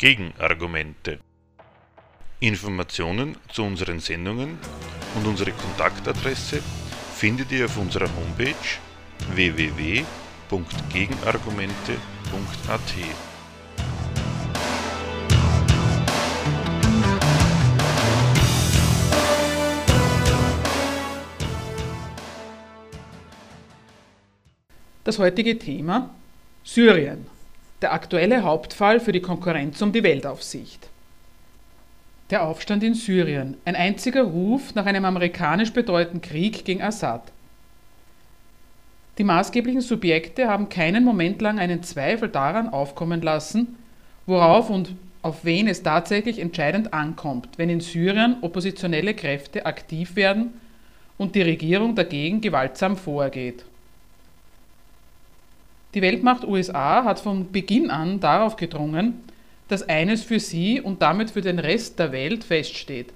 Gegenargumente. Informationen zu unseren Sendungen und unsere Kontaktadresse findet ihr auf unserer Homepage www.gegenargumente.at. Das heutige Thema Syrien, der aktuelle Hauptfall für die Konkurrenz um die Weltaufsicht. Der Aufstand in Syrien, ein einziger Ruf nach einem amerikanisch bedeutenden Krieg gegen Assad. Die maßgeblichen Subjekte haben keinen Moment lang einen Zweifel daran aufkommen lassen, worauf und auf wen es tatsächlich entscheidend ankommt, wenn in Syrien oppositionelle Kräfte aktiv werden und die Regierung dagegen gewaltsam vorgeht. Die Weltmacht USA hat von Beginn an darauf gedrungen, dass eines für sie und damit für den Rest der Welt feststeht.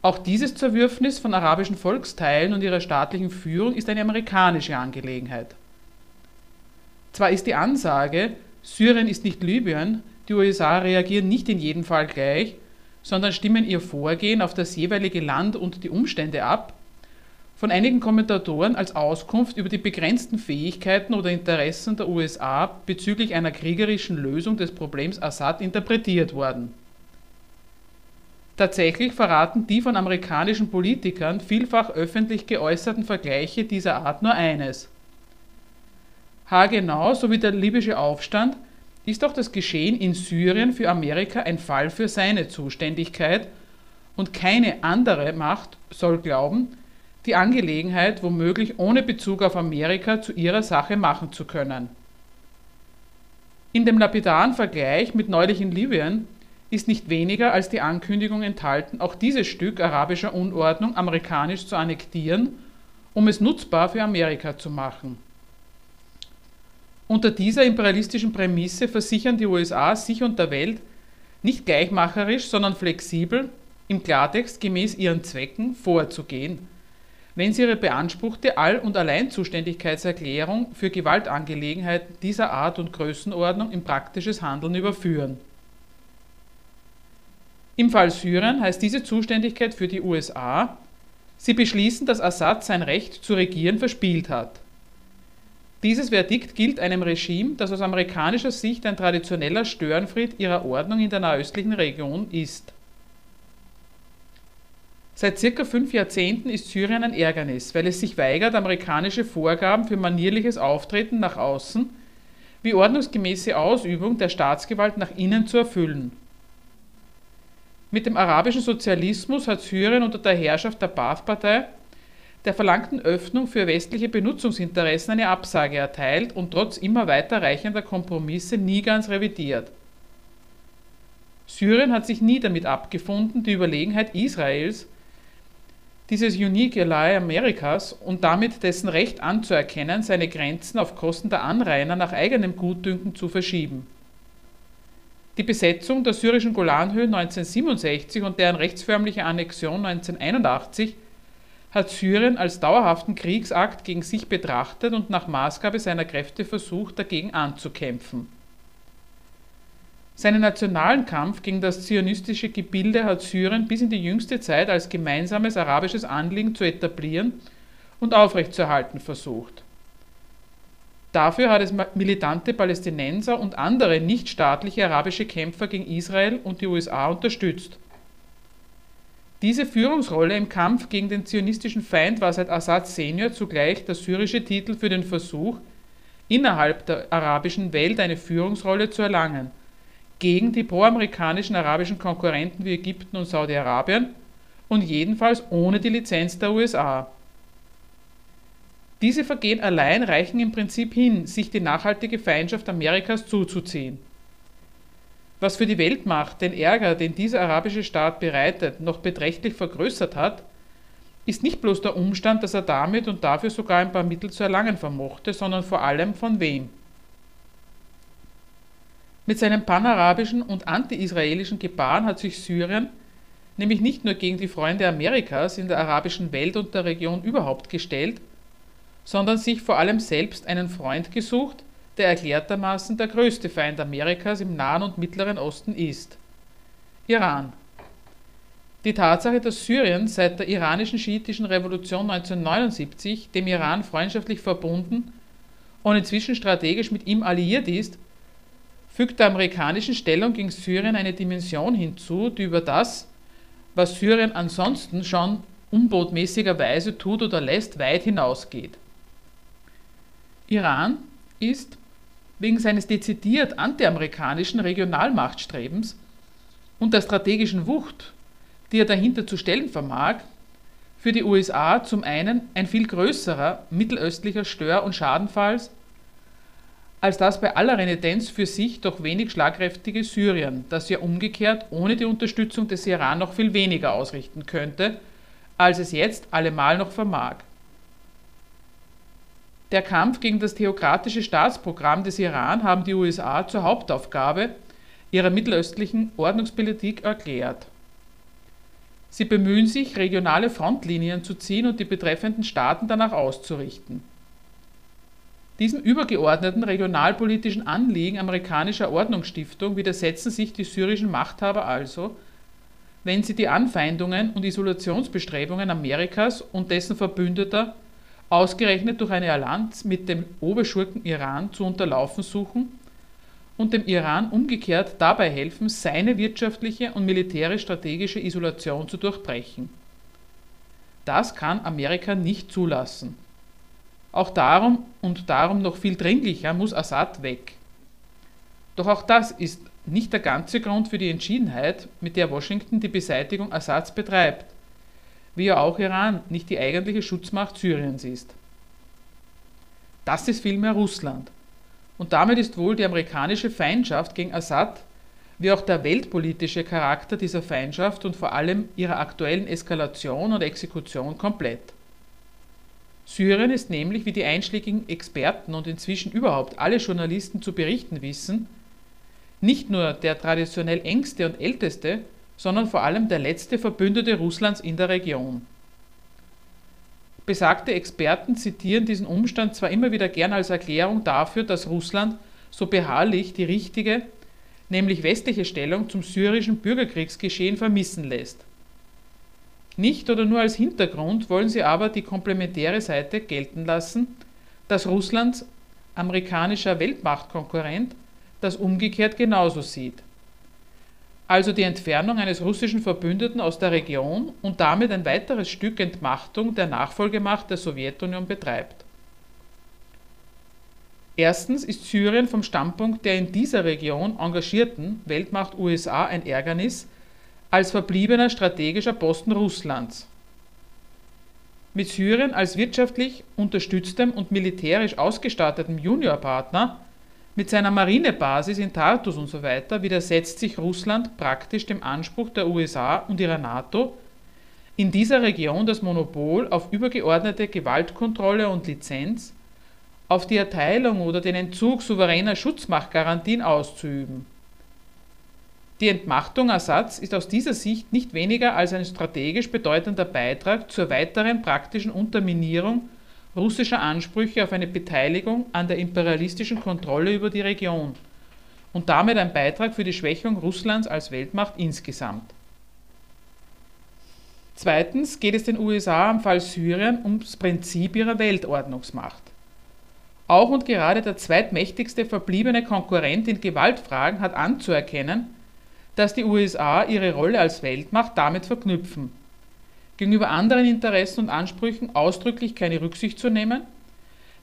Auch dieses Zerwürfnis von arabischen Volksteilen und ihrer staatlichen Führung ist eine amerikanische Angelegenheit. Zwar ist die Ansage, Syrien ist nicht Libyen, die USA reagieren nicht in jedem Fall gleich, sondern stimmen ihr Vorgehen auf das jeweilige Land und die Umstände ab, von einigen Kommentatoren als Auskunft über die begrenzten Fähigkeiten oder Interessen der USA bezüglich einer kriegerischen Lösung des Problems Assad interpretiert worden. Tatsächlich verraten die von amerikanischen Politikern vielfach öffentlich geäußerten Vergleiche dieser Art nur eines. Haargenau sowie der libysche Aufstand ist auch das Geschehen in Syrien für Amerika ein Fall für seine Zuständigkeit und keine andere Macht soll glauben, die Angelegenheit womöglich ohne Bezug auf Amerika zu ihrer Sache machen zu können. In dem lapidaren Vergleich mit neulich in Libyen ist nicht weniger als die Ankündigung enthalten, auch dieses Stück arabischer Unordnung amerikanisch zu annektieren, um es nutzbar für Amerika zu machen. Unter dieser imperialistischen Prämisse versichern die USA sich und der Welt, nicht gleichmacherisch, sondern flexibel, im Klartext gemäß ihren Zwecken vorzugehen wenn sie ihre beanspruchte All- und Alleinzuständigkeitserklärung für Gewaltangelegenheiten dieser Art und Größenordnung in praktisches Handeln überführen. Im Fall Syrien heißt diese Zuständigkeit für die USA, sie beschließen, dass Assad sein Recht zu regieren verspielt hat. Dieses Verdikt gilt einem Regime, das aus amerikanischer Sicht ein traditioneller Störenfried ihrer Ordnung in der nahöstlichen Region ist. Seit circa fünf Jahrzehnten ist Syrien ein Ärgernis, weil es sich weigert, amerikanische Vorgaben für manierliches Auftreten nach außen wie ordnungsgemäße Ausübung der Staatsgewalt nach innen zu erfüllen. Mit dem arabischen Sozialismus hat Syrien unter der Herrschaft der Baath-Partei der verlangten Öffnung für westliche Benutzungsinteressen eine Absage erteilt und trotz immer weiter reichender Kompromisse nie ganz revidiert. Syrien hat sich nie damit abgefunden, die Überlegenheit Israels dieses Unique Ally Amerikas und damit dessen Recht anzuerkennen, seine Grenzen auf Kosten der Anrainer nach eigenem Gutdünken zu verschieben. Die Besetzung der syrischen Golanhöhen 1967 und deren rechtsförmliche Annexion 1981 hat Syrien als dauerhaften Kriegsakt gegen sich betrachtet und nach Maßgabe seiner Kräfte versucht, dagegen anzukämpfen. Seinen nationalen Kampf gegen das zionistische Gebilde hat Syrien bis in die jüngste Zeit als gemeinsames arabisches Anliegen zu etablieren und aufrechtzuerhalten versucht. Dafür hat es militante Palästinenser und andere nichtstaatliche arabische Kämpfer gegen Israel und die USA unterstützt. Diese Führungsrolle im Kampf gegen den zionistischen Feind war seit Assad Senior zugleich der syrische Titel für den Versuch, innerhalb der arabischen Welt eine Führungsrolle zu erlangen – gegen die proamerikanischen arabischen Konkurrenten wie Ägypten und Saudi-Arabien und jedenfalls ohne die Lizenz der USA. Diese Vergehen allein reichen im Prinzip hin, sich die nachhaltige Feindschaft Amerikas zuzuziehen. Was für die Weltmacht den Ärger, den dieser arabische Staat bereitet, noch beträchtlich vergrößert hat, ist nicht bloß der Umstand, dass er damit und dafür sogar ein paar Mittel zu erlangen vermochte, sondern vor allem von wem. Mit seinem panarabischen und anti-israelischen Gebaren hat sich Syrien nämlich nicht nur gegen die Freunde Amerikas in der arabischen Welt und der Region überhaupt gestellt, sondern sich vor allem selbst einen Freund gesucht, der erklärtermaßen der größte Feind Amerikas im Nahen und Mittleren Osten ist. Iran. Die Tatsache, dass Syrien seit der iranischen schiitischen Revolution 1979 dem Iran freundschaftlich verbunden und inzwischen strategisch mit ihm alliiert ist, fügt der amerikanischen Stellung gegen Syrien eine Dimension hinzu, die über das, was Syrien ansonsten schon unbotmäßigerweise tut oder lässt, weit hinausgeht. Iran ist wegen seines dezidiert antiamerikanischen Regionalmachtstrebens und der strategischen Wucht, die er dahinter zu stellen vermag, für die USA zum einen ein viel größerer mittelöstlicher Stör- und Schadenfalls als das bei aller Renitenz für sich doch wenig schlagkräftige Syrien, das ja umgekehrt ohne die Unterstützung des Iran noch viel weniger ausrichten könnte, als es jetzt allemal noch vermag. Der Kampf gegen das theokratische Staatsprogramm des Iran haben die USA zur Hauptaufgabe ihrer mittelöstlichen Ordnungspolitik erklärt. Sie bemühen sich, regionale Frontlinien zu ziehen und die betreffenden Staaten danach auszurichten. Diesem übergeordneten regionalpolitischen Anliegen amerikanischer Ordnungsstiftung widersetzen sich die syrischen Machthaber also, wenn sie die Anfeindungen und Isolationsbestrebungen Amerikas und dessen Verbündeter ausgerechnet durch eine Allianz mit dem Oberschurken Iran zu unterlaufen suchen und dem Iran umgekehrt dabei helfen, seine wirtschaftliche und militärisch-strategische Isolation zu durchbrechen. Das kann Amerika nicht zulassen. Auch darum und darum noch viel dringlicher muss Assad weg. Doch auch das ist nicht der ganze Grund für die Entschiedenheit, mit der Washington die Beseitigung Assads betreibt, wie ja auch Iran nicht die eigentliche Schutzmacht Syriens ist. Das ist vielmehr Russland. Und damit ist wohl die amerikanische Feindschaft gegen Assad, wie auch der weltpolitische Charakter dieser Feindschaft und vor allem ihrer aktuellen Eskalation und Exekution komplett. Syrien ist nämlich, wie die einschlägigen Experten und inzwischen überhaupt alle Journalisten zu berichten wissen, nicht nur der traditionell engste und älteste, sondern vor allem der letzte Verbündete Russlands in der Region. Besagte Experten zitieren diesen Umstand zwar immer wieder gern als Erklärung dafür, dass Russland so beharrlich die richtige, nämlich westliche Stellung zum syrischen Bürgerkriegsgeschehen vermissen lässt. Nicht oder nur als Hintergrund wollen sie aber die komplementäre Seite gelten lassen, dass Russlands amerikanischer Weltmachtkonkurrent das umgekehrt genauso sieht. Also die Entfernung eines russischen Verbündeten aus der Region und damit ein weiteres Stück Entmachtung der Nachfolgemacht der Sowjetunion betreibt. Erstens ist Syrien vom Standpunkt der in dieser Region engagierten Weltmacht USA ein Ärgernis, als verbliebener strategischer Posten Russlands. Mit Syrien als wirtschaftlich unterstütztem und militärisch ausgestattetem Juniorpartner, mit seiner Marinebasis in Tartus usw. So widersetzt sich Russland praktisch dem Anspruch der USA und ihrer NATO, in dieser Region das Monopol auf übergeordnete Gewaltkontrolle und Lizenz, auf die Erteilung oder den Entzug souveräner Schutzmachtgarantien auszuüben die Entmachtung Assads ist aus dieser Sicht nicht weniger als ein strategisch bedeutender Beitrag zur weiteren praktischen Unterminierung russischer Ansprüche auf eine Beteiligung an der imperialistischen Kontrolle über die Region und damit ein Beitrag für die Schwächung Russlands als Weltmacht insgesamt. Zweitens geht es den USA am Fall Syrien ums Prinzip ihrer Weltordnungsmacht. Auch und gerade der zweitmächtigste verbliebene Konkurrent in Gewaltfragen hat anzuerkennen, dass die USA ihre Rolle als Weltmacht damit verknüpfen, gegenüber anderen Interessen und Ansprüchen ausdrücklich keine Rücksicht zu nehmen,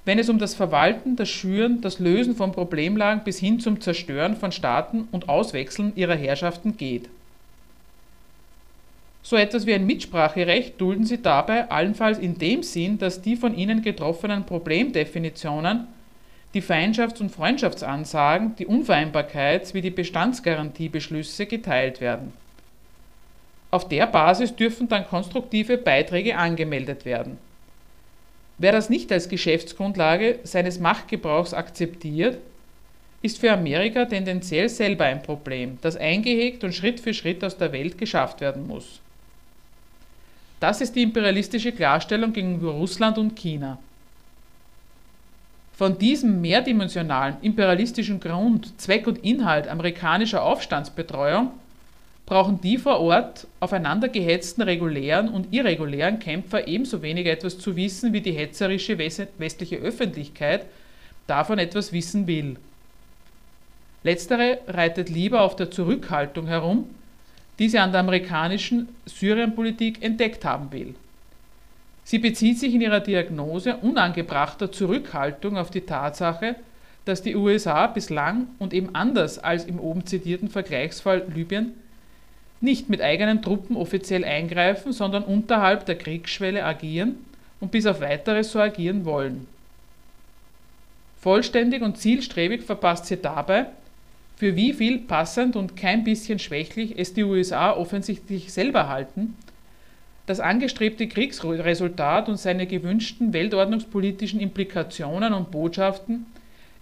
wenn es um das Verwalten, das Schüren, das Lösen von Problemlagen bis hin zum Zerstören von Staaten und Auswechseln ihrer Herrschaften geht. So etwas wie ein Mitspracherecht dulden sie dabei allenfalls in dem Sinn, dass die von ihnen getroffenen Problemdefinitionen die Feindschafts- und Freundschaftsansagen, die Unvereinbarkeits- wie die Bestandsgarantiebeschlüsse geteilt werden. Auf der Basis dürfen dann konstruktive Beiträge angemeldet werden. Wer das nicht als Geschäftsgrundlage seines Machtgebrauchs akzeptiert, ist für Amerika tendenziell selber ein Problem, das eingehegt und Schritt für Schritt aus der Welt geschafft werden muss. Das ist die imperialistische Klarstellung gegenüber Russland und China. Von diesem mehrdimensionalen imperialistischen Grund, Zweck und Inhalt amerikanischer Aufstandsbetreuung brauchen die vor Ort aufeinandergehetzten regulären und irregulären Kämpfer ebenso wenig etwas zu wissen, wie die hetzerische westliche Öffentlichkeit davon etwas wissen will. Letztere reitet lieber auf der Zurückhaltung herum, die sie an der amerikanischen Syrienpolitik entdeckt haben will. Sie bezieht sich in ihrer Diagnose unangebrachter Zurückhaltung auf die Tatsache, dass die USA bislang und eben anders als im oben zitierten Vergleichsfall Libyen nicht mit eigenen Truppen offiziell eingreifen, sondern unterhalb der Kriegsschwelle agieren und bis auf weiteres so agieren wollen. Vollständig und zielstrebig verpasst sie dabei, für wie viel passend und kein bisschen schwächlich es die USA offensichtlich selber halten, das angestrebte Kriegsresultat und seine gewünschten weltordnungspolitischen Implikationen und Botschaften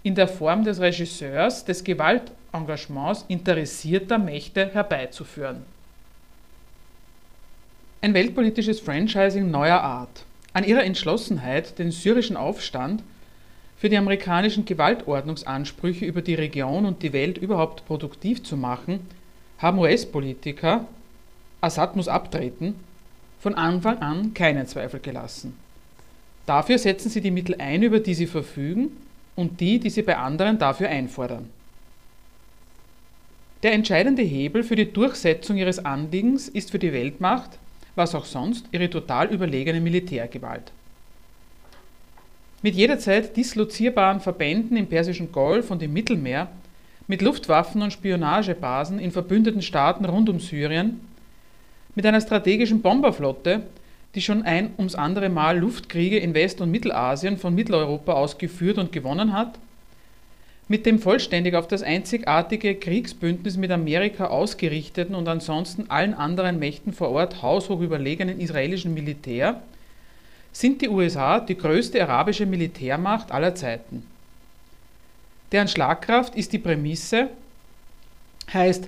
in der Form des Regisseurs des Gewaltengagements interessierter Mächte herbeizuführen. Ein weltpolitisches Franchising neuer Art. An ihrer Entschlossenheit, den syrischen Aufstand für die amerikanischen Gewaltordnungsansprüche über die Region und die Welt überhaupt produktiv zu machen, haben US-Politiker, Assad muss abtreten, von Anfang an keinen Zweifel gelassen. Dafür setzen sie die Mittel ein, über die sie verfügen, und die, die sie bei anderen dafür einfordern. Der entscheidende Hebel für die Durchsetzung ihres Anliegens ist für die Weltmacht, was auch sonst, ihre total überlegene Militärgewalt. Mit jederzeit dislozierbaren Verbänden im Persischen Golf und im Mittelmeer, mit Luftwaffen und Spionagebasen in verbündeten Staaten rund um Syrien, mit einer strategischen Bomberflotte, die schon ein ums andere Mal Luftkriege in West- und Mittelasien von Mitteleuropa aus geführt und gewonnen hat, mit dem vollständig auf das einzigartige Kriegsbündnis mit Amerika ausgerichteten und ansonsten allen anderen Mächten vor Ort haushoch überlegenen israelischen Militär, sind die USA die größte arabische Militärmacht aller Zeiten. Deren Schlagkraft ist die Prämisse, heißt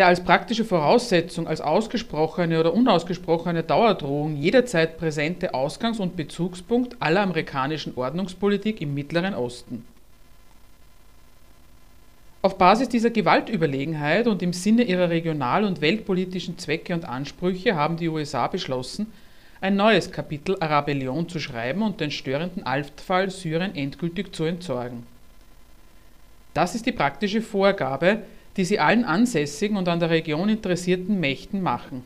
der als praktische Voraussetzung, als ausgesprochene oder unausgesprochene Dauerdrohung jederzeit präsente Ausgangs- und Bezugspunkt aller amerikanischen Ordnungspolitik im Mittleren Osten. Auf Basis dieser Gewaltüberlegenheit und im Sinne ihrer regional- und weltpolitischen Zwecke und Ansprüche haben die USA beschlossen, ein neues Kapitel Arabellion zu schreiben und den störenden Altfall Syrien endgültig zu entsorgen. Das ist die praktische Vorgabe, die sie allen ansässigen und an der Region interessierten Mächten machen.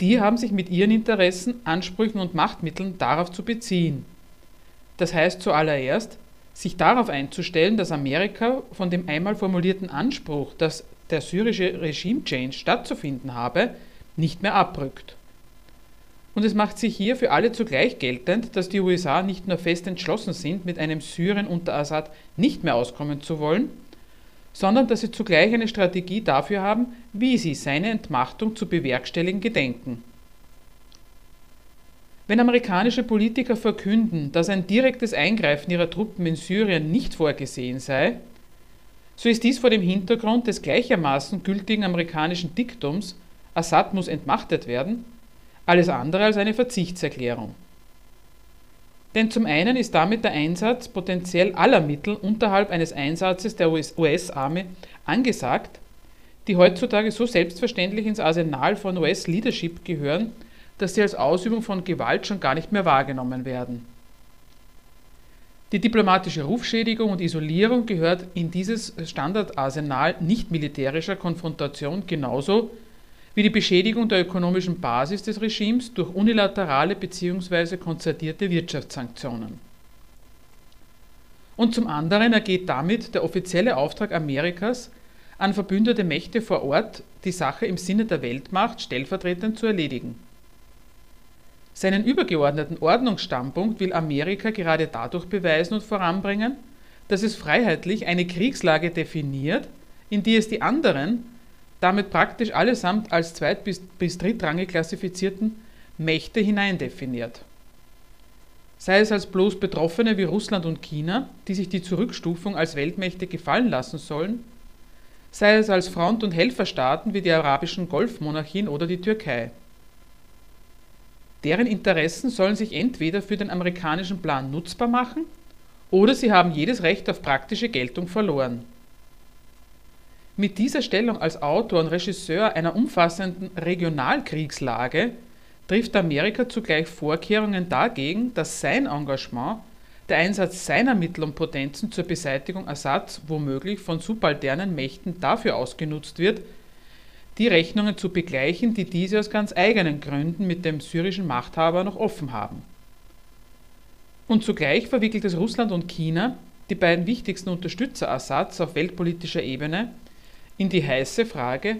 Die haben sich mit ihren Interessen, Ansprüchen und Machtmitteln darauf zu beziehen. Das heißt zuallererst, sich darauf einzustellen, dass Amerika von dem einmal formulierten Anspruch, dass der syrische Regime-Change stattzufinden habe, nicht mehr abrückt. Und es macht sich hier für alle zugleich geltend, dass die USA nicht nur fest entschlossen sind, mit einem Syrien unter Assad nicht mehr auskommen zu wollen, sondern dass sie zugleich eine Strategie dafür haben, wie sie seine Entmachtung zu bewerkstelligen gedenken. Wenn amerikanische Politiker verkünden, dass ein direktes Eingreifen ihrer Truppen in Syrien nicht vorgesehen sei, so ist dies vor dem Hintergrund des gleichermaßen gültigen amerikanischen Diktums Assad muss entmachtet werden, alles andere als eine Verzichtserklärung. Denn zum einen ist damit der Einsatz potenziell aller Mittel unterhalb eines Einsatzes der US-Armee angesagt, die heutzutage so selbstverständlich ins Arsenal von US-Leadership gehören, dass sie als Ausübung von Gewalt schon gar nicht mehr wahrgenommen werden. Die diplomatische Rufschädigung und Isolierung gehört in dieses Standardarsenal nicht militärischer Konfrontation genauso wie die Beschädigung der ökonomischen Basis des Regimes durch unilaterale bzw. konzertierte Wirtschaftssanktionen. Und zum anderen ergeht damit der offizielle Auftrag Amerikas an verbündete Mächte vor Ort, die Sache im Sinne der Weltmacht stellvertretend zu erledigen. Seinen übergeordneten Ordnungsstandpunkt will Amerika gerade dadurch beweisen und voranbringen, dass es freiheitlich eine Kriegslage definiert, in die es die anderen damit praktisch allesamt als zweit- bis, bis drittrangig klassifizierten Mächte hineindefiniert. Sei es als bloß Betroffene wie Russland und China, die sich die Zurückstufung als Weltmächte gefallen lassen sollen, sei es als Front- und Helferstaaten wie die arabischen Golfmonarchien oder die Türkei. Deren Interessen sollen sich entweder für den amerikanischen Plan nutzbar machen oder sie haben jedes Recht auf praktische Geltung verloren. Mit dieser Stellung als Autor und Regisseur einer umfassenden Regionalkriegslage trifft Amerika zugleich Vorkehrungen dagegen, dass sein Engagement, der Einsatz seiner Mittel und Potenzen zur Beseitigung Assads womöglich von subalternen Mächten dafür ausgenutzt wird, die Rechnungen zu begleichen, die diese aus ganz eigenen Gründen mit dem syrischen Machthaber noch offen haben. Und zugleich verwickelt es Russland und China, die beiden wichtigsten Unterstützer Assads auf weltpolitischer Ebene, in die heiße Frage,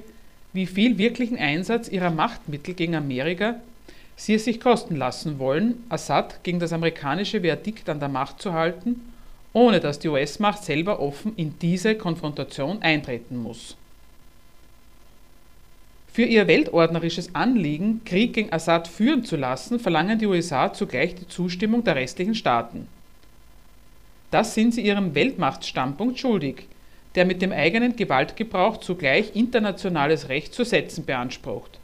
wie viel wirklichen Einsatz ihrer Machtmittel gegen Amerika sie es sich kosten lassen wollen, Assad gegen das amerikanische Verdikt an der Macht zu halten, ohne dass die US-Macht selber offen in diese Konfrontation eintreten muss. Für ihr weltordnerisches Anliegen, Krieg gegen Assad führen zu lassen, verlangen die USA zugleich die Zustimmung der restlichen Staaten. Das sind sie ihrem Weltmachtstandpunkt schuldig, der mit dem eigenen Gewaltgebrauch zugleich internationales Recht zu setzen beansprucht.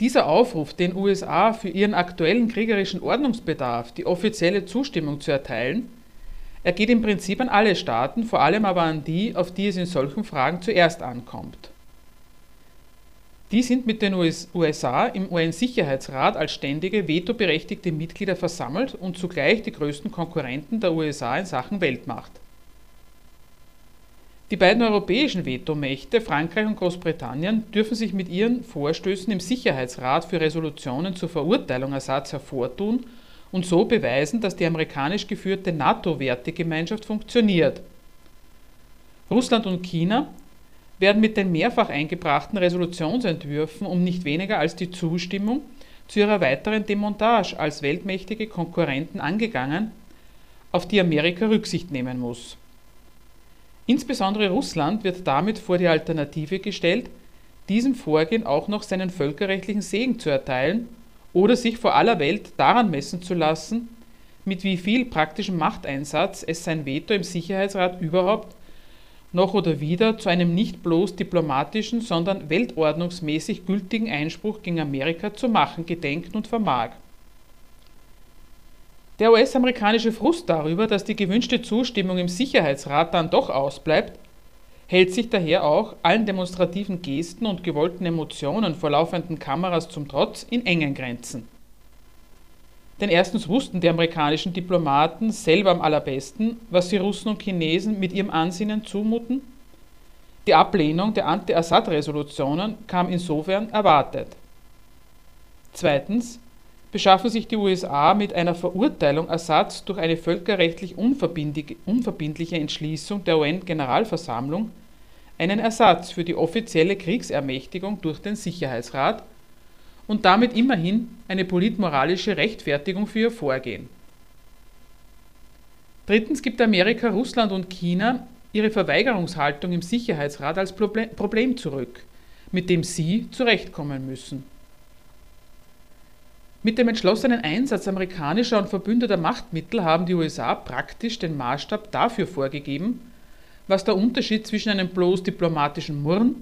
Dieser Aufruf, den USA für ihren aktuellen kriegerischen Ordnungsbedarf die offizielle Zustimmung zu erteilen, ergeht im Prinzip an alle Staaten, vor allem aber an die, auf die es in solchen Fragen zuerst ankommt. Die sind mit den USA im UN-Sicherheitsrat als ständige vetoberechtigte Mitglieder versammelt und zugleich die größten Konkurrenten der USA in Sachen Weltmacht. Die beiden europäischen Vetomächte, Frankreich und Großbritannien, dürfen sich mit ihren Vorstößen im Sicherheitsrat für Resolutionen zur Verurteilung Assads hervortun und so beweisen, dass die amerikanisch geführte NATO-Wertegemeinschaft funktioniert. Russland und China werden mit den mehrfach eingebrachten Resolutionsentwürfen um nicht weniger als die Zustimmung zu ihrer weiteren Demontage als weltmächtige Konkurrenten angegangen, auf die Amerika Rücksicht nehmen muss. Insbesondere Russland wird damit vor die Alternative gestellt, diesem Vorgehen auch noch seinen völkerrechtlichen Segen zu erteilen oder sich vor aller Welt daran messen zu lassen, mit wie viel praktischem Machteinsatz es sein Veto im Sicherheitsrat überhaupt noch oder wieder zu einem nicht bloß diplomatischen, sondern weltordnungsmäßig gültigen Einspruch gegen Amerika zu machen gedenkt und vermag. Der US-amerikanische Frust darüber, dass die gewünschte Zustimmung im Sicherheitsrat dann doch ausbleibt, hält sich daher auch allen demonstrativen Gesten und gewollten Emotionen vor laufenden Kameras zum Trotz in engen Grenzen. Denn erstens wussten die amerikanischen Diplomaten selber am allerbesten, was sie Russen und Chinesen mit ihrem Ansinnen zumuten. Die Ablehnung der Anti-Assad-Resolutionen kam insofern erwartet. Zweitens beschaffen sich die USA mit einer Verurteilung Assads durch eine völkerrechtlich unverbindliche Entschließung der UN-Generalversammlung einen Ersatz für die offizielle Kriegsermächtigung durch den Sicherheitsrat und damit immerhin eine politmoralische Rechtfertigung für ihr Vorgehen. Drittens gibt Amerika, Russland und China ihre Verweigerungshaltung im Sicherheitsrat als Problem zurück, mit dem sie zurechtkommen müssen. Mit dem entschlossenen Einsatz amerikanischer und verbündeter Machtmittel haben die USA praktisch den Maßstab dafür vorgegeben, was der Unterschied zwischen einem bloß diplomatischen Murren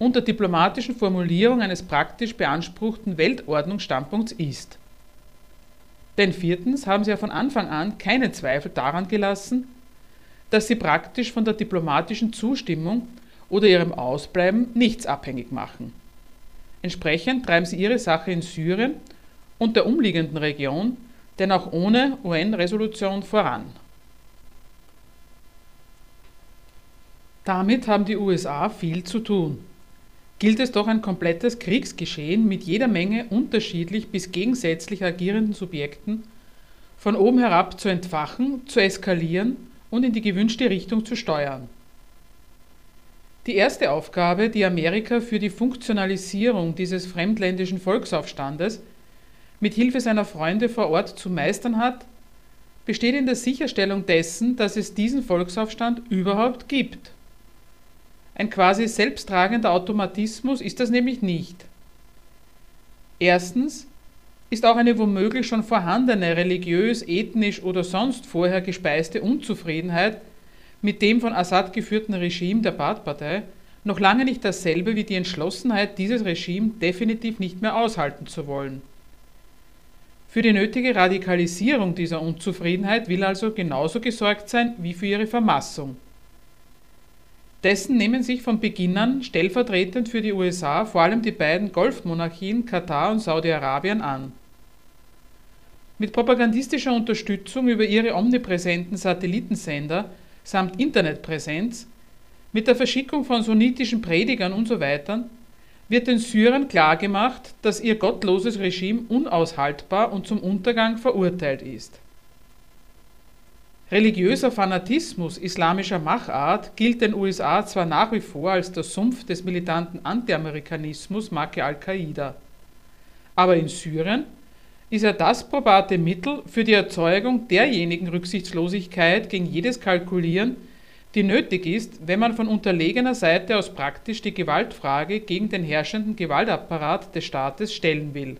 und der diplomatischen Formulierung eines praktisch beanspruchten Weltordnungsstandpunkts ist. Denn viertens haben sie ja von Anfang an keinen Zweifel daran gelassen, dass sie praktisch von der diplomatischen Zustimmung oder ihrem Ausbleiben nichts abhängig machen. Entsprechend treiben sie ihre Sache in Syrien und der umliegenden Region, denn auch ohne UN-Resolution voran. Damit haben die USA viel zu tun gilt es doch ein komplettes Kriegsgeschehen mit jeder Menge unterschiedlich bis gegensätzlich agierenden Subjekten von oben herab zu entfachen, zu eskalieren und in die gewünschte Richtung zu steuern. Die erste Aufgabe, die Amerika für die Funktionalisierung dieses fremdländischen Volksaufstandes mit Hilfe seiner Freunde vor Ort zu meistern hat, besteht in der Sicherstellung dessen, dass es diesen Volksaufstand überhaupt gibt. Ein quasi selbsttragender Automatismus ist das nämlich nicht. Erstens ist auch eine womöglich schon vorhandene religiös, ethnisch oder sonst vorher gespeiste Unzufriedenheit mit dem von Assad geführten Regime der Baath-Partei noch lange nicht dasselbe wie die Entschlossenheit, dieses Regime definitiv nicht mehr aushalten zu wollen. Für die nötige Radikalisierung dieser Unzufriedenheit will also genauso gesorgt sein wie für ihre Vermassung. Dessen nehmen sich von Beginn an stellvertretend für die USA vor allem die beiden Golfmonarchien Katar und Saudi-Arabien an. Mit propagandistischer Unterstützung über ihre omnipräsenten Satellitensender samt Internetpräsenz, mit der Verschickung von sunnitischen Predigern usw. Wird den Syrern klargemacht, dass ihr gottloses Regime unaushaltbar und zum Untergang verurteilt ist. Religiöser Fanatismus islamischer Machart gilt den USA zwar nach wie vor als der Sumpf des militanten Anti-Amerikanismus Marke al-Qaida, aber in Syrien ist er das probate Mittel für die Erzeugung derjenigen Rücksichtslosigkeit gegen jedes Kalkulieren, die nötig ist, wenn man von unterlegener Seite aus praktisch die Gewaltfrage gegen den herrschenden Gewaltapparat des Staates stellen will.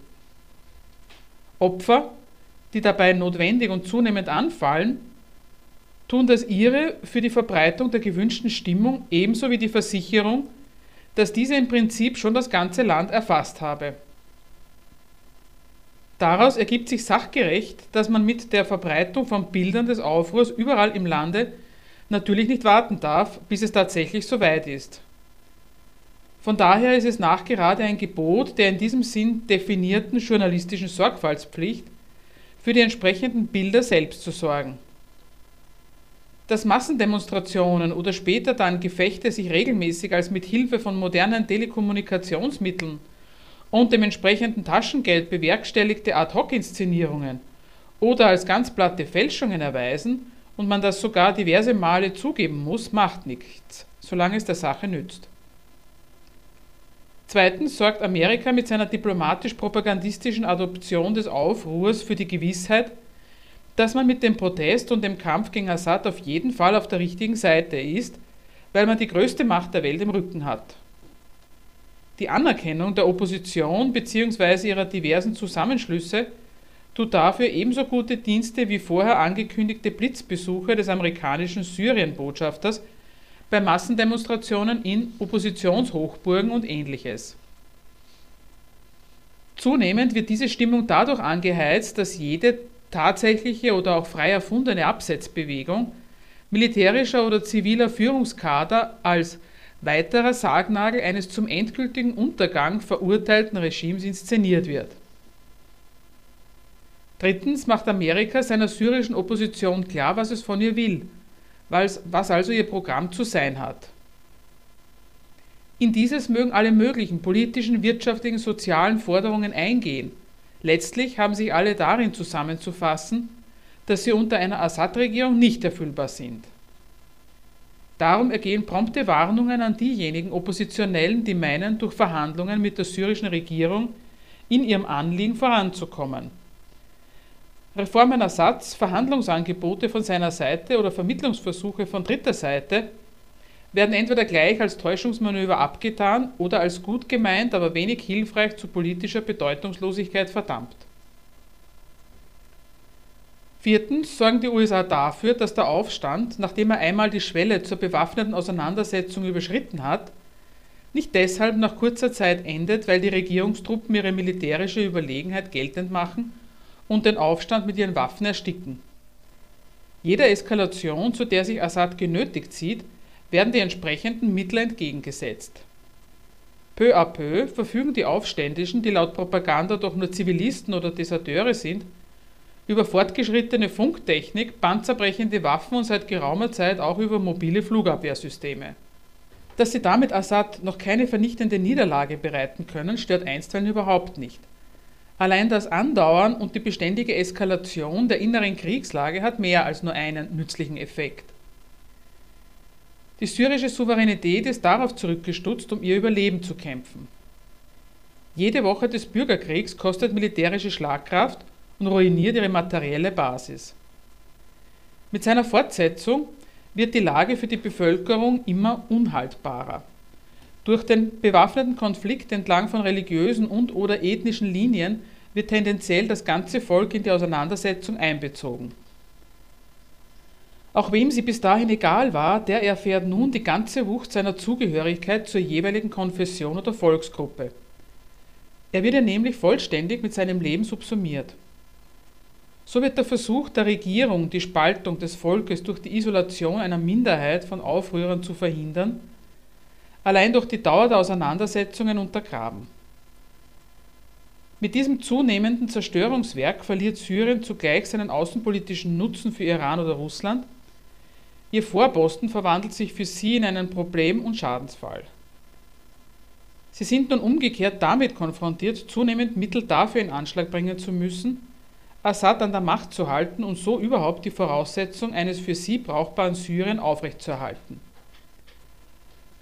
Opfer, die dabei notwendig und zunehmend anfallen, tun das ihre für die Verbreitung der gewünschten Stimmung ebenso wie die Versicherung, dass diese im Prinzip schon das ganze Land erfasst habe. Daraus ergibt sich sachgerecht, dass man mit der Verbreitung von Bildern des Aufruhrs überall im Lande natürlich nicht warten darf, bis es tatsächlich soweit ist. Von daher ist es nachgerade ein Gebot der in diesem Sinn definierten journalistischen Sorgfaltspflicht, für die entsprechenden Bilder selbst zu sorgen. Dass Massendemonstrationen oder später dann Gefechte sich regelmäßig als mit Hilfe von modernen Telekommunikationsmitteln und dem entsprechenden Taschengeld bewerkstelligte Ad-hoc-Inszenierungen oder als ganz platte Fälschungen erweisen und man das sogar diverse Male zugeben muss, macht nichts, solange es der Sache nützt. Zweitens sorgt Amerika mit seiner diplomatisch-propagandistischen Adoption des Aufruhrs für die Gewissheit, dass man mit dem Protest und dem Kampf gegen Assad auf jeden Fall auf der richtigen Seite ist, weil man die größte Macht der Welt im Rücken hat. Die Anerkennung der Opposition bzw. ihrer diversen Zusammenschlüsse tut dafür ebenso gute Dienste wie vorher angekündigte Blitzbesuche des amerikanischen Syrien-Botschafters bei Massendemonstrationen in Oppositionshochburgen und ähnliches. Zunehmend wird diese Stimmung dadurch angeheizt, dass jede tatsächliche oder auch frei erfundene Absetzbewegung militärischer oder ziviler Führungskader als weiterer Sargnagel eines zum endgültigen Untergang verurteilten Regimes inszeniert wird. Drittens macht Amerika seiner syrischen Opposition klar, was es von ihr will, was also ihr Programm zu sein hat. In dieses mögen alle möglichen politischen, wirtschaftlichen, sozialen Forderungen eingehen, Letztlich haben sich alle darin zusammenzufassen, dass sie unter einer Assad-Regierung nicht erfüllbar sind. Darum ergehen prompte Warnungen an diejenigen Oppositionellen, die meinen, durch Verhandlungen mit der syrischen Regierung in ihrem Anliegen voranzukommen. Reformenersatz, Verhandlungsangebote von seiner Seite oder Vermittlungsversuche von dritter Seite werden entweder gleich als Täuschungsmanöver abgetan oder als gut gemeint, aber wenig hilfreich zu politischer Bedeutungslosigkeit verdammt. Viertens sorgen die USA dafür, dass der Aufstand, nachdem er einmal die Schwelle zur bewaffneten Auseinandersetzung überschritten hat, nicht deshalb nach kurzer Zeit endet, weil die Regierungstruppen ihre militärische Überlegenheit geltend machen und den Aufstand mit ihren Waffen ersticken. Jeder Eskalation, zu der sich Assad genötigt sieht, werden die entsprechenden Mittel entgegengesetzt. Peu à peu verfügen die Aufständischen, die laut Propaganda doch nur Zivilisten oder Deserteure sind, über fortgeschrittene Funktechnik, panzerbrechende Waffen und seit geraumer Zeit auch über mobile Flugabwehrsysteme. Dass sie damit Assad noch keine vernichtende Niederlage bereiten können, stört einstweilen überhaupt nicht. Allein das Andauern und die beständige Eskalation der inneren Kriegslage hat mehr als nur einen nützlichen Effekt. Die syrische Souveränität ist darauf zurückgestutzt, um ihr Überleben zu kämpfen. Jede Woche des Bürgerkriegs kostet militärische Schlagkraft und ruiniert ihre materielle Basis. Mit seiner Fortsetzung wird die Lage für die Bevölkerung immer unhaltbarer. Durch den bewaffneten Konflikt entlang von religiösen und/oder ethnischen Linien wird tendenziell das ganze Volk in die Auseinandersetzung einbezogen. Auch wem sie bis dahin egal war, der erfährt nun die ganze Wucht seiner Zugehörigkeit zur jeweiligen Konfession oder Volksgruppe. Er wird ihr nämlich vollständig mit seinem Leben subsumiert. So wird der Versuch der Regierung, die Spaltung des Volkes durch die Isolation einer Minderheit von Aufrührern zu verhindern, allein durch die Dauer der Auseinandersetzungen untergraben. Mit diesem zunehmenden Zerstörungswerk verliert Syrien zugleich seinen außenpolitischen Nutzen für Iran oder Russland. Ihr Vorposten verwandelt sich für sie in einen Problem- und Schadensfall. Sie sind nun umgekehrt damit konfrontiert, zunehmend Mittel dafür in Anschlag bringen zu müssen, Assad an der Macht zu halten und so überhaupt die Voraussetzung eines für sie brauchbaren Syrien aufrechtzuerhalten.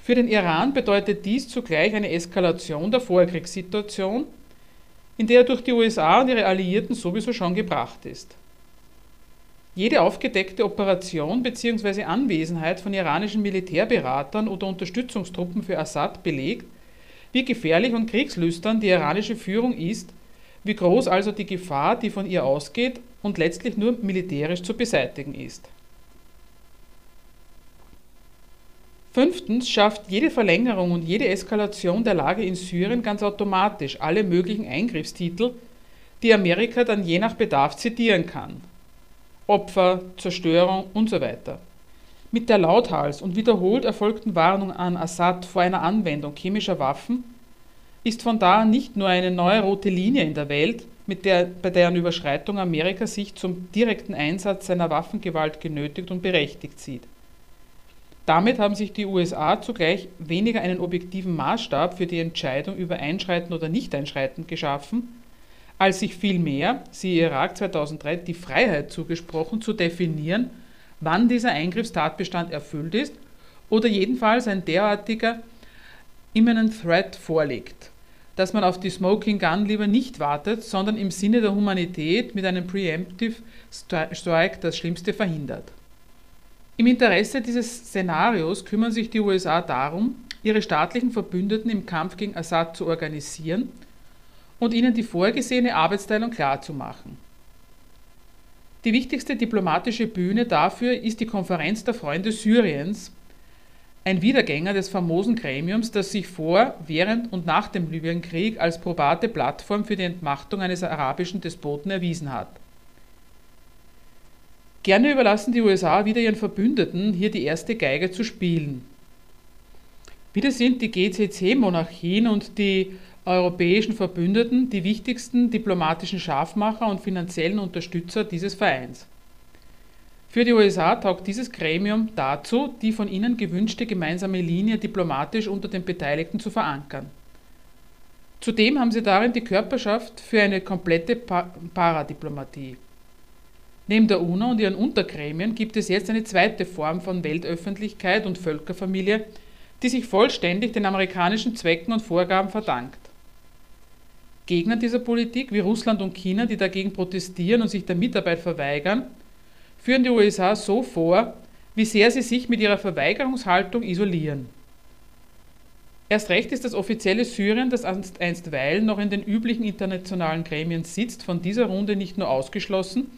Für den Iran bedeutet dies zugleich eine Eskalation der Vorkriegssituation, in der er durch die USA und ihre Alliierten sowieso schon gebracht ist. Jede aufgedeckte Operation bzw. Anwesenheit von iranischen Militärberatern oder Unterstützungstruppen für Assad belegt, wie gefährlich und kriegslüstern die iranische Führung ist, wie groß also die Gefahr, die von ihr ausgeht und letztlich nur militärisch zu beseitigen ist. Fünftens schafft jede Verlängerung und jede Eskalation der Lage in Syrien ganz automatisch alle möglichen Eingriffstitel, die Amerika dann je nach Bedarf zitieren kann. Opfer, Zerstörung und so weiter. Mit der lauthals und wiederholt erfolgten Warnung an Assad vor einer Anwendung chemischer Waffen ist von da nicht nur eine neue rote Linie in der Welt, mit der, bei deren Überschreitung Amerika sich zum direkten Einsatz seiner Waffengewalt genötigt und berechtigt sieht. Damit haben sich die USA zugleich weniger einen objektiven Maßstab für die Entscheidung über Einschreiten oder Nicht-Einschreiten geschaffen, als sich vielmehr, siehe Irak 2003, die Freiheit zugesprochen, zu definieren, wann dieser Eingriffstatbestand erfüllt ist oder jedenfalls ein derartiger imminent threat vorliegt, dass man auf die Smoking Gun lieber nicht wartet, sondern im Sinne der Humanität mit einem Preemptive Strike das Schlimmste verhindert. Im Interesse dieses Szenarios kümmern sich die USA darum, ihre staatlichen Verbündeten im Kampf gegen Assad zu organisieren und ihnen die vorgesehene Arbeitsteilung klarzumachen. Die wichtigste diplomatische Bühne dafür ist die Konferenz der Freunde Syriens, ein Wiedergänger des famosen Gremiums, das sich vor, während und nach dem Libyenkrieg als probate Plattform für die Entmachtung eines arabischen Despoten erwiesen hat. Gerne überlassen die USA wieder ihren Verbündeten, hier die erste Geige zu spielen. Wieder sind die GCC-Monarchien und die europäischen Verbündeten die wichtigsten diplomatischen Scharfmacher und finanziellen Unterstützer dieses Vereins. Für die USA taugt dieses Gremium dazu, die von ihnen gewünschte gemeinsame Linie diplomatisch unter den Beteiligten zu verankern. Zudem haben sie darin die Körperschaft für eine komplette Paradiplomatie. Neben der UNO und ihren Untergremien gibt es jetzt eine zweite Form von Weltöffentlichkeit und Völkerfamilie, die sich vollständig den amerikanischen Zwecken und Vorgaben verdankt. Gegner dieser Politik wie Russland und China, die dagegen protestieren und sich der Mitarbeit verweigern, führen die USA so vor, wie sehr sie sich mit ihrer Verweigerungshaltung isolieren. Erst recht ist das offizielle Syrien, das einstweilen noch in den üblichen internationalen Gremien sitzt, von dieser Runde nicht nur ausgeschlossen,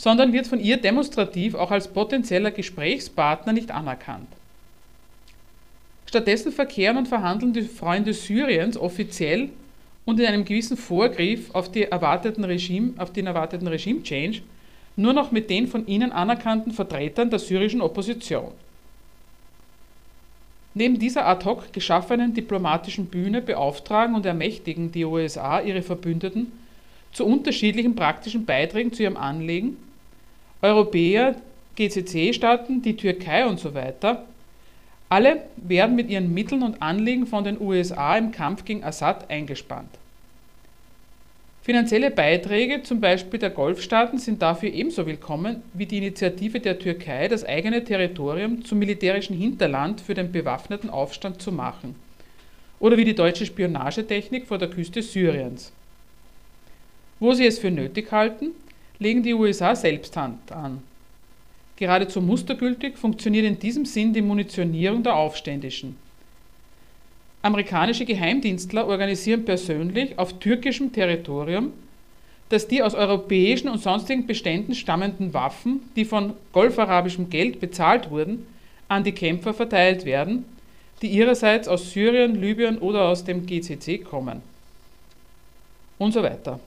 sondern wird von ihr demonstrativ auch als potenzieller Gesprächspartner nicht anerkannt. Stattdessen verkehren und verhandeln die Freunde Syriens offiziell und in einem gewissen Vorgriff auf, die erwarteten Regime, auf den erwarteten Regime-Change nur noch mit den von ihnen anerkannten Vertretern der syrischen Opposition. Neben dieser ad hoc geschaffenen diplomatischen Bühne beauftragen und ermächtigen die USA ihre Verbündeten zu unterschiedlichen praktischen Beiträgen zu ihrem Anliegen Europäer, GCC-Staaten, die Türkei und so weiter, alle werden mit ihren Mitteln und Anliegen von den USA im Kampf gegen Assad eingespannt. Finanzielle Beiträge, zum Beispiel der Golfstaaten, sind dafür ebenso willkommen wie die Initiative der Türkei, das eigene Territorium zum militärischen Hinterland für den bewaffneten Aufstand zu machen. Oder wie die deutsche Spionagetechnik vor der Küste Syriens. Wo sie es für nötig halten, legen die USA selbst Hand an. Geradezu mustergültig funktioniert in diesem Sinn die Munitionierung der Aufständischen. Amerikanische Geheimdienstler organisieren persönlich auf türkischem Territorium, dass die aus europäischen und sonstigen Beständen stammenden Waffen, die von golfarabischem Geld bezahlt wurden, an die Kämpfer verteilt werden, die ihrerseits aus Syrien, Libyen oder aus dem GCC kommen. Und so weiter.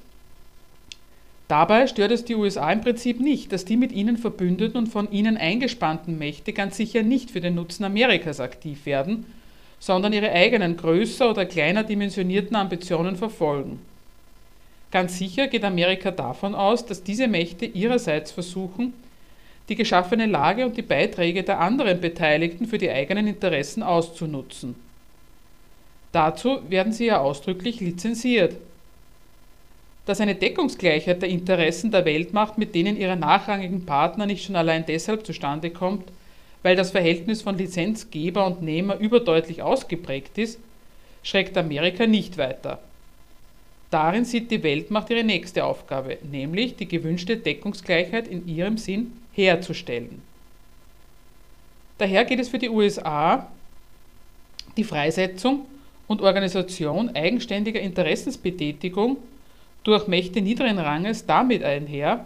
Dabei stört es die USA im Prinzip nicht, dass die mit ihnen verbündeten und von ihnen eingespannten Mächte ganz sicher nicht für den Nutzen Amerikas aktiv werden, sondern ihre eigenen größer oder kleiner dimensionierten Ambitionen verfolgen. Ganz sicher geht Amerika davon aus, dass diese Mächte ihrerseits versuchen, die geschaffene Lage und die Beiträge der anderen Beteiligten für die eigenen Interessen auszunutzen. Dazu werden sie ja ausdrücklich lizenziert. Dass eine Deckungsgleichheit der Interessen der Weltmacht mit denen ihrer nachrangigen Partner nicht schon allein deshalb zustande kommt, weil das Verhältnis von Lizenzgeber und Nehmer überdeutlich ausgeprägt ist, schreckt Amerika nicht weiter. Darin sieht die Weltmacht ihre nächste Aufgabe, nämlich die gewünschte Deckungsgleichheit in ihrem Sinn herzustellen. Daher geht es für die USA die Freisetzung und Organisation eigenständiger Interessensbetätigung durch Mächte niederen Ranges damit einher,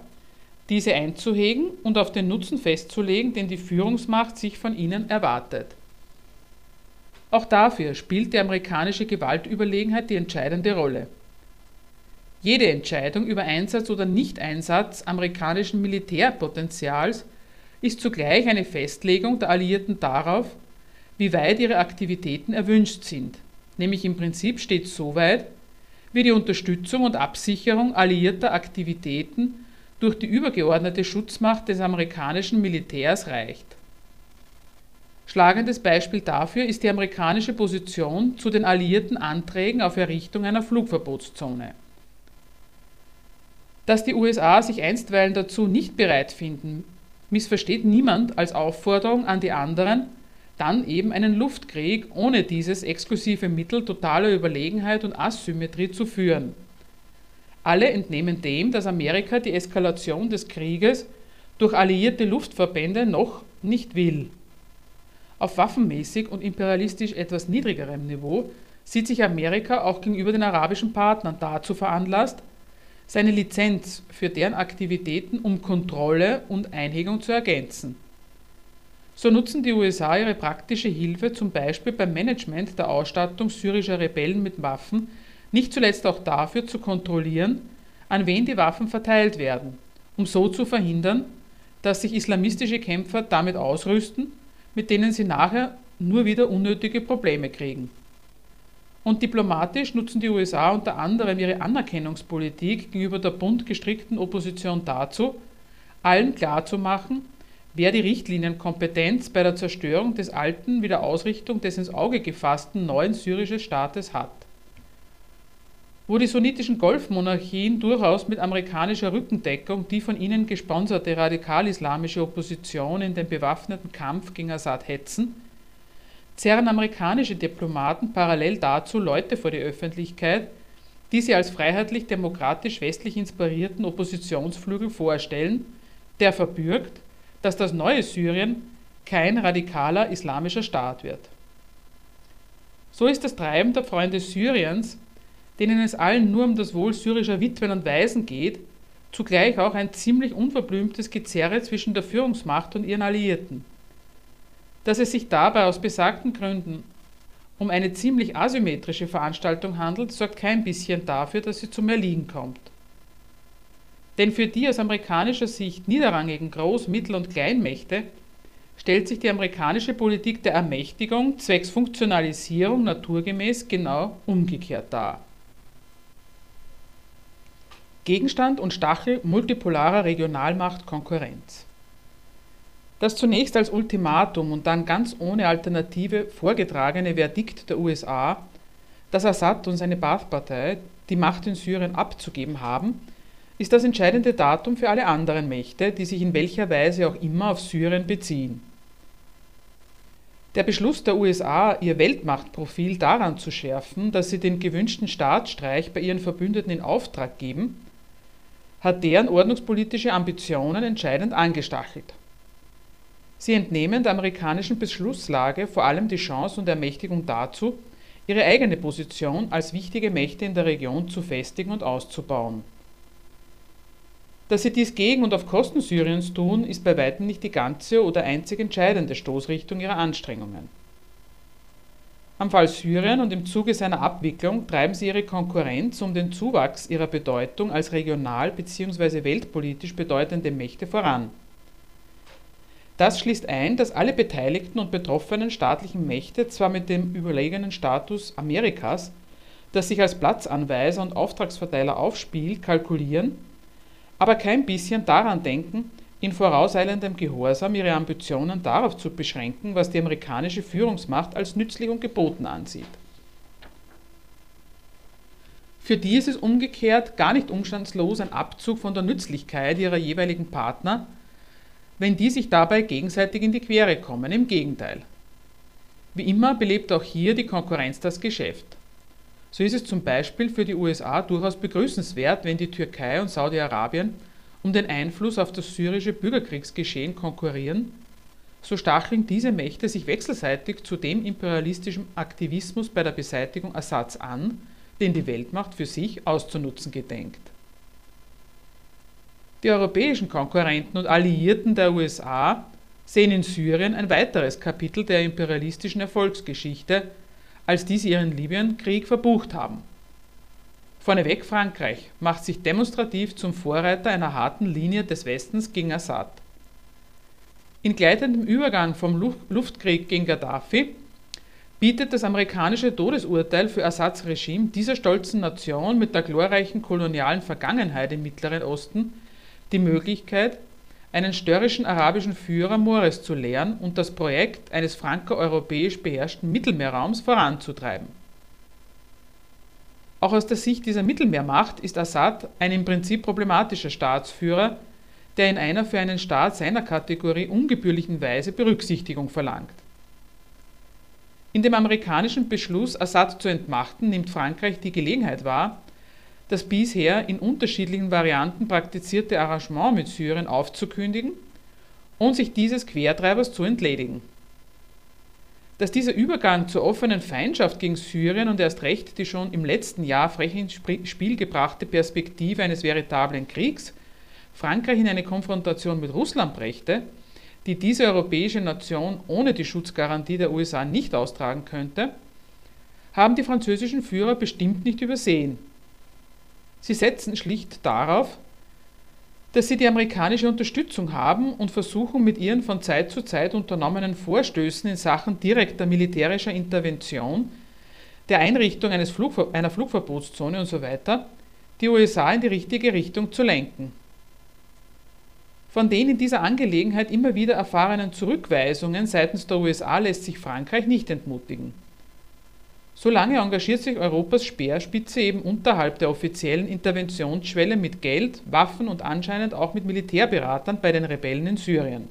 diese einzuhegen und auf den Nutzen festzulegen, den die Führungsmacht sich von ihnen erwartet. Auch dafür spielt die amerikanische Gewaltüberlegenheit die entscheidende Rolle. Jede Entscheidung über Einsatz oder Nichteinsatz amerikanischen Militärpotenzials ist zugleich eine Festlegung der Alliierten darauf, wie weit ihre Aktivitäten erwünscht sind, nämlich im Prinzip stets so weit, wie die Unterstützung und Absicherung alliierter Aktivitäten durch die übergeordnete Schutzmacht des amerikanischen Militärs reicht. Schlagendes Beispiel dafür ist die amerikanische Position zu den alliierten Anträgen auf Errichtung einer Flugverbotszone. Dass die USA sich einstweilen dazu nicht bereit finden, missversteht niemand als Aufforderung an die anderen, dann eben einen Luftkrieg ohne dieses exklusive Mittel totaler Überlegenheit und Asymmetrie zu führen. Alle entnehmen dem, dass Amerika die Eskalation des Krieges durch alliierte Luftverbände noch nicht will. Auf waffenmäßig und imperialistisch etwas niedrigerem Niveau sieht sich Amerika auch gegenüber den arabischen Partnern dazu veranlasst, seine Lizenz für deren Aktivitäten um Kontrolle und Einhegung zu ergänzen. So nutzen die USA ihre praktische Hilfe zum Beispiel beim Management der Ausstattung syrischer Rebellen mit Waffen nicht zuletzt auch dafür zu kontrollieren, an wen die Waffen verteilt werden, um so zu verhindern, dass sich islamistische Kämpfer damit ausrüsten, mit denen sie nachher nur wieder unnötige Probleme kriegen. Und diplomatisch nutzen die USA unter anderem ihre Anerkennungspolitik gegenüber der bunt gestrickten Opposition dazu, allen klarzumachen, wer die Richtlinienkompetenz bei der Zerstörung des alten wie der Ausrichtung des ins Auge gefassten neuen syrischen Staates hat. Wo die sunnitischen Golfmonarchien durchaus mit amerikanischer Rückendeckung die von ihnen gesponserte radikal-islamische Opposition in den bewaffneten Kampf gegen Assad hetzen, zerren amerikanische Diplomaten parallel dazu Leute vor die Öffentlichkeit, die sie als freiheitlich-demokratisch-westlich inspirierten Oppositionsflügel vorstellen, der verbürgt, dass das neue Syrien kein radikaler islamischer Staat wird. So ist das Treiben der Freunde Syriens denen es allen nur um das Wohl syrischer Witwen und Waisen geht, zugleich auch ein ziemlich unverblümtes Gezerre zwischen der Führungsmacht und ihren Alliierten. Dass es sich dabei aus besagten Gründen um eine ziemlich asymmetrische Veranstaltung handelt, sorgt kein bisschen dafür, dass sie zum Erliegen kommt. Denn für die aus amerikanischer Sicht niederrangigen Groß-, Mittel- und Kleinmächte stellt sich die amerikanische Politik der Ermächtigung zwecks Funktionalisierung naturgemäß genau umgekehrt dar. Gegenstand und Stachel multipolarer Regionalmachtkonkurrenz. Das zunächst als Ultimatum und dann ganz ohne Alternative vorgetragene Verdikt der USA, dass Assad und seine Baath-Partei die Macht in Syrien abzugeben haben, ist das entscheidende Datum für alle anderen Mächte, die sich in welcher Weise auch immer auf Syrien beziehen. Der Beschluss der USA, ihr Weltmachtprofil daran zu schärfen, dass sie den gewünschten Staatsstreich bei ihren Verbündeten in Auftrag geben, hat deren ordnungspolitische Ambitionen entscheidend angestachelt. Sie entnehmen der amerikanischen Beschlusslage vor allem die Chance und Ermächtigung dazu, ihre eigene Position als wichtige Mächte in der Region zu festigen und auszubauen. Dass sie dies gegen und auf Kosten Syriens tun, ist bei weitem nicht die ganze oder einzig entscheidende Stoßrichtung ihrer Anstrengungen. Am Fall Syrien und im Zuge seiner Abwicklung treiben sie ihre Konkurrenz um den Zuwachs ihrer Bedeutung als regional bzw. weltpolitisch bedeutende Mächte voran. Das schließt ein, dass alle beteiligten und betroffenen staatlichen Mächte zwar mit dem überlegenen Status Amerikas, das sich als Platzanweiser und Auftragsverteiler aufspielt, kalkulieren, aber kein bisschen daran denken, in vorauseilendem Gehorsam ihre Ambitionen darauf zu beschränken, was die amerikanische Führungsmacht als nützlich und geboten ansieht. Für die ist es umgekehrt gar nicht umstandslos ein Abzug von der Nützlichkeit ihrer jeweiligen Partner, wenn die sich dabei gegenseitig in die Quere kommen. Im Gegenteil. Wie immer belebt auch hier die Konkurrenz das Geschäft. So ist es zum Beispiel für die USA durchaus begrüßenswert, wenn die Türkei und Saudi-Arabien um den Einfluss auf das syrische Bürgerkriegsgeschehen konkurrieren, so stacheln diese Mächte sich wechselseitig zu dem imperialistischen Aktivismus bei der Beseitigung Assads an, den die Weltmacht für sich auszunutzen gedenkt. Die europäischen Konkurrenten und Alliierten der USA sehen in Syrien ein weiteres Kapitel der imperialistischen Erfolgsgeschichte, als die sie ihren Libyenkrieg verbucht haben. Vorneweg Frankreich macht sich demonstrativ zum Vorreiter einer harten Linie des Westens gegen Assad. In gleitendem Übergang vom Luftkrieg gegen Gaddafi bietet das amerikanische Todesurteil für Assads Regime dieser stolzen Nation mit der glorreichen kolonialen Vergangenheit im Mittleren Osten die Möglichkeit, einen störrischen arabischen Führer Mores zu lehren und das Projekt eines franco-europäisch beherrschten Mittelmeerraums voranzutreiben. Auch aus der Sicht dieser Mittelmeermacht ist Assad ein im Prinzip problematischer Staatsführer, der in einer für einen Staat seiner Kategorie ungebührlichen Weise Berücksichtigung verlangt. In dem amerikanischen Beschluss, Assad zu entmachten, nimmt Frankreich die Gelegenheit wahr, das bisher in unterschiedlichen Varianten praktizierte Arrangement mit Syrien aufzukündigen und sich dieses Quertreibers zu entledigen. Dass dieser Übergang zur offenen Feindschaft gegen Syrien und erst recht die schon im letzten Jahr frech ins Spiel gebrachte Perspektive eines veritablen Kriegs Frankreich in eine Konfrontation mit Russland brächte, die diese europäische Nation ohne die Schutzgarantie der USA nicht austragen könnte, haben die französischen Führer bestimmt nicht übersehen Sie setzen schlicht darauf, dass sie die amerikanische Unterstützung haben und versuchen mit ihren von Zeit zu Zeit unternommenen Vorstößen in Sachen direkter militärischer Intervention, der Einrichtung eines Flugver einer Flugverbotszone und so die USA in die richtige Richtung zu lenken. Von den in dieser Angelegenheit immer wieder erfahrenen Zurückweisungen seitens der USA lässt sich Frankreich nicht entmutigen. Solange engagiert sich Europas Speerspitze eben unterhalb der offiziellen Interventionsschwelle mit Geld, Waffen und anscheinend auch mit Militärberatern bei den Rebellen in Syrien.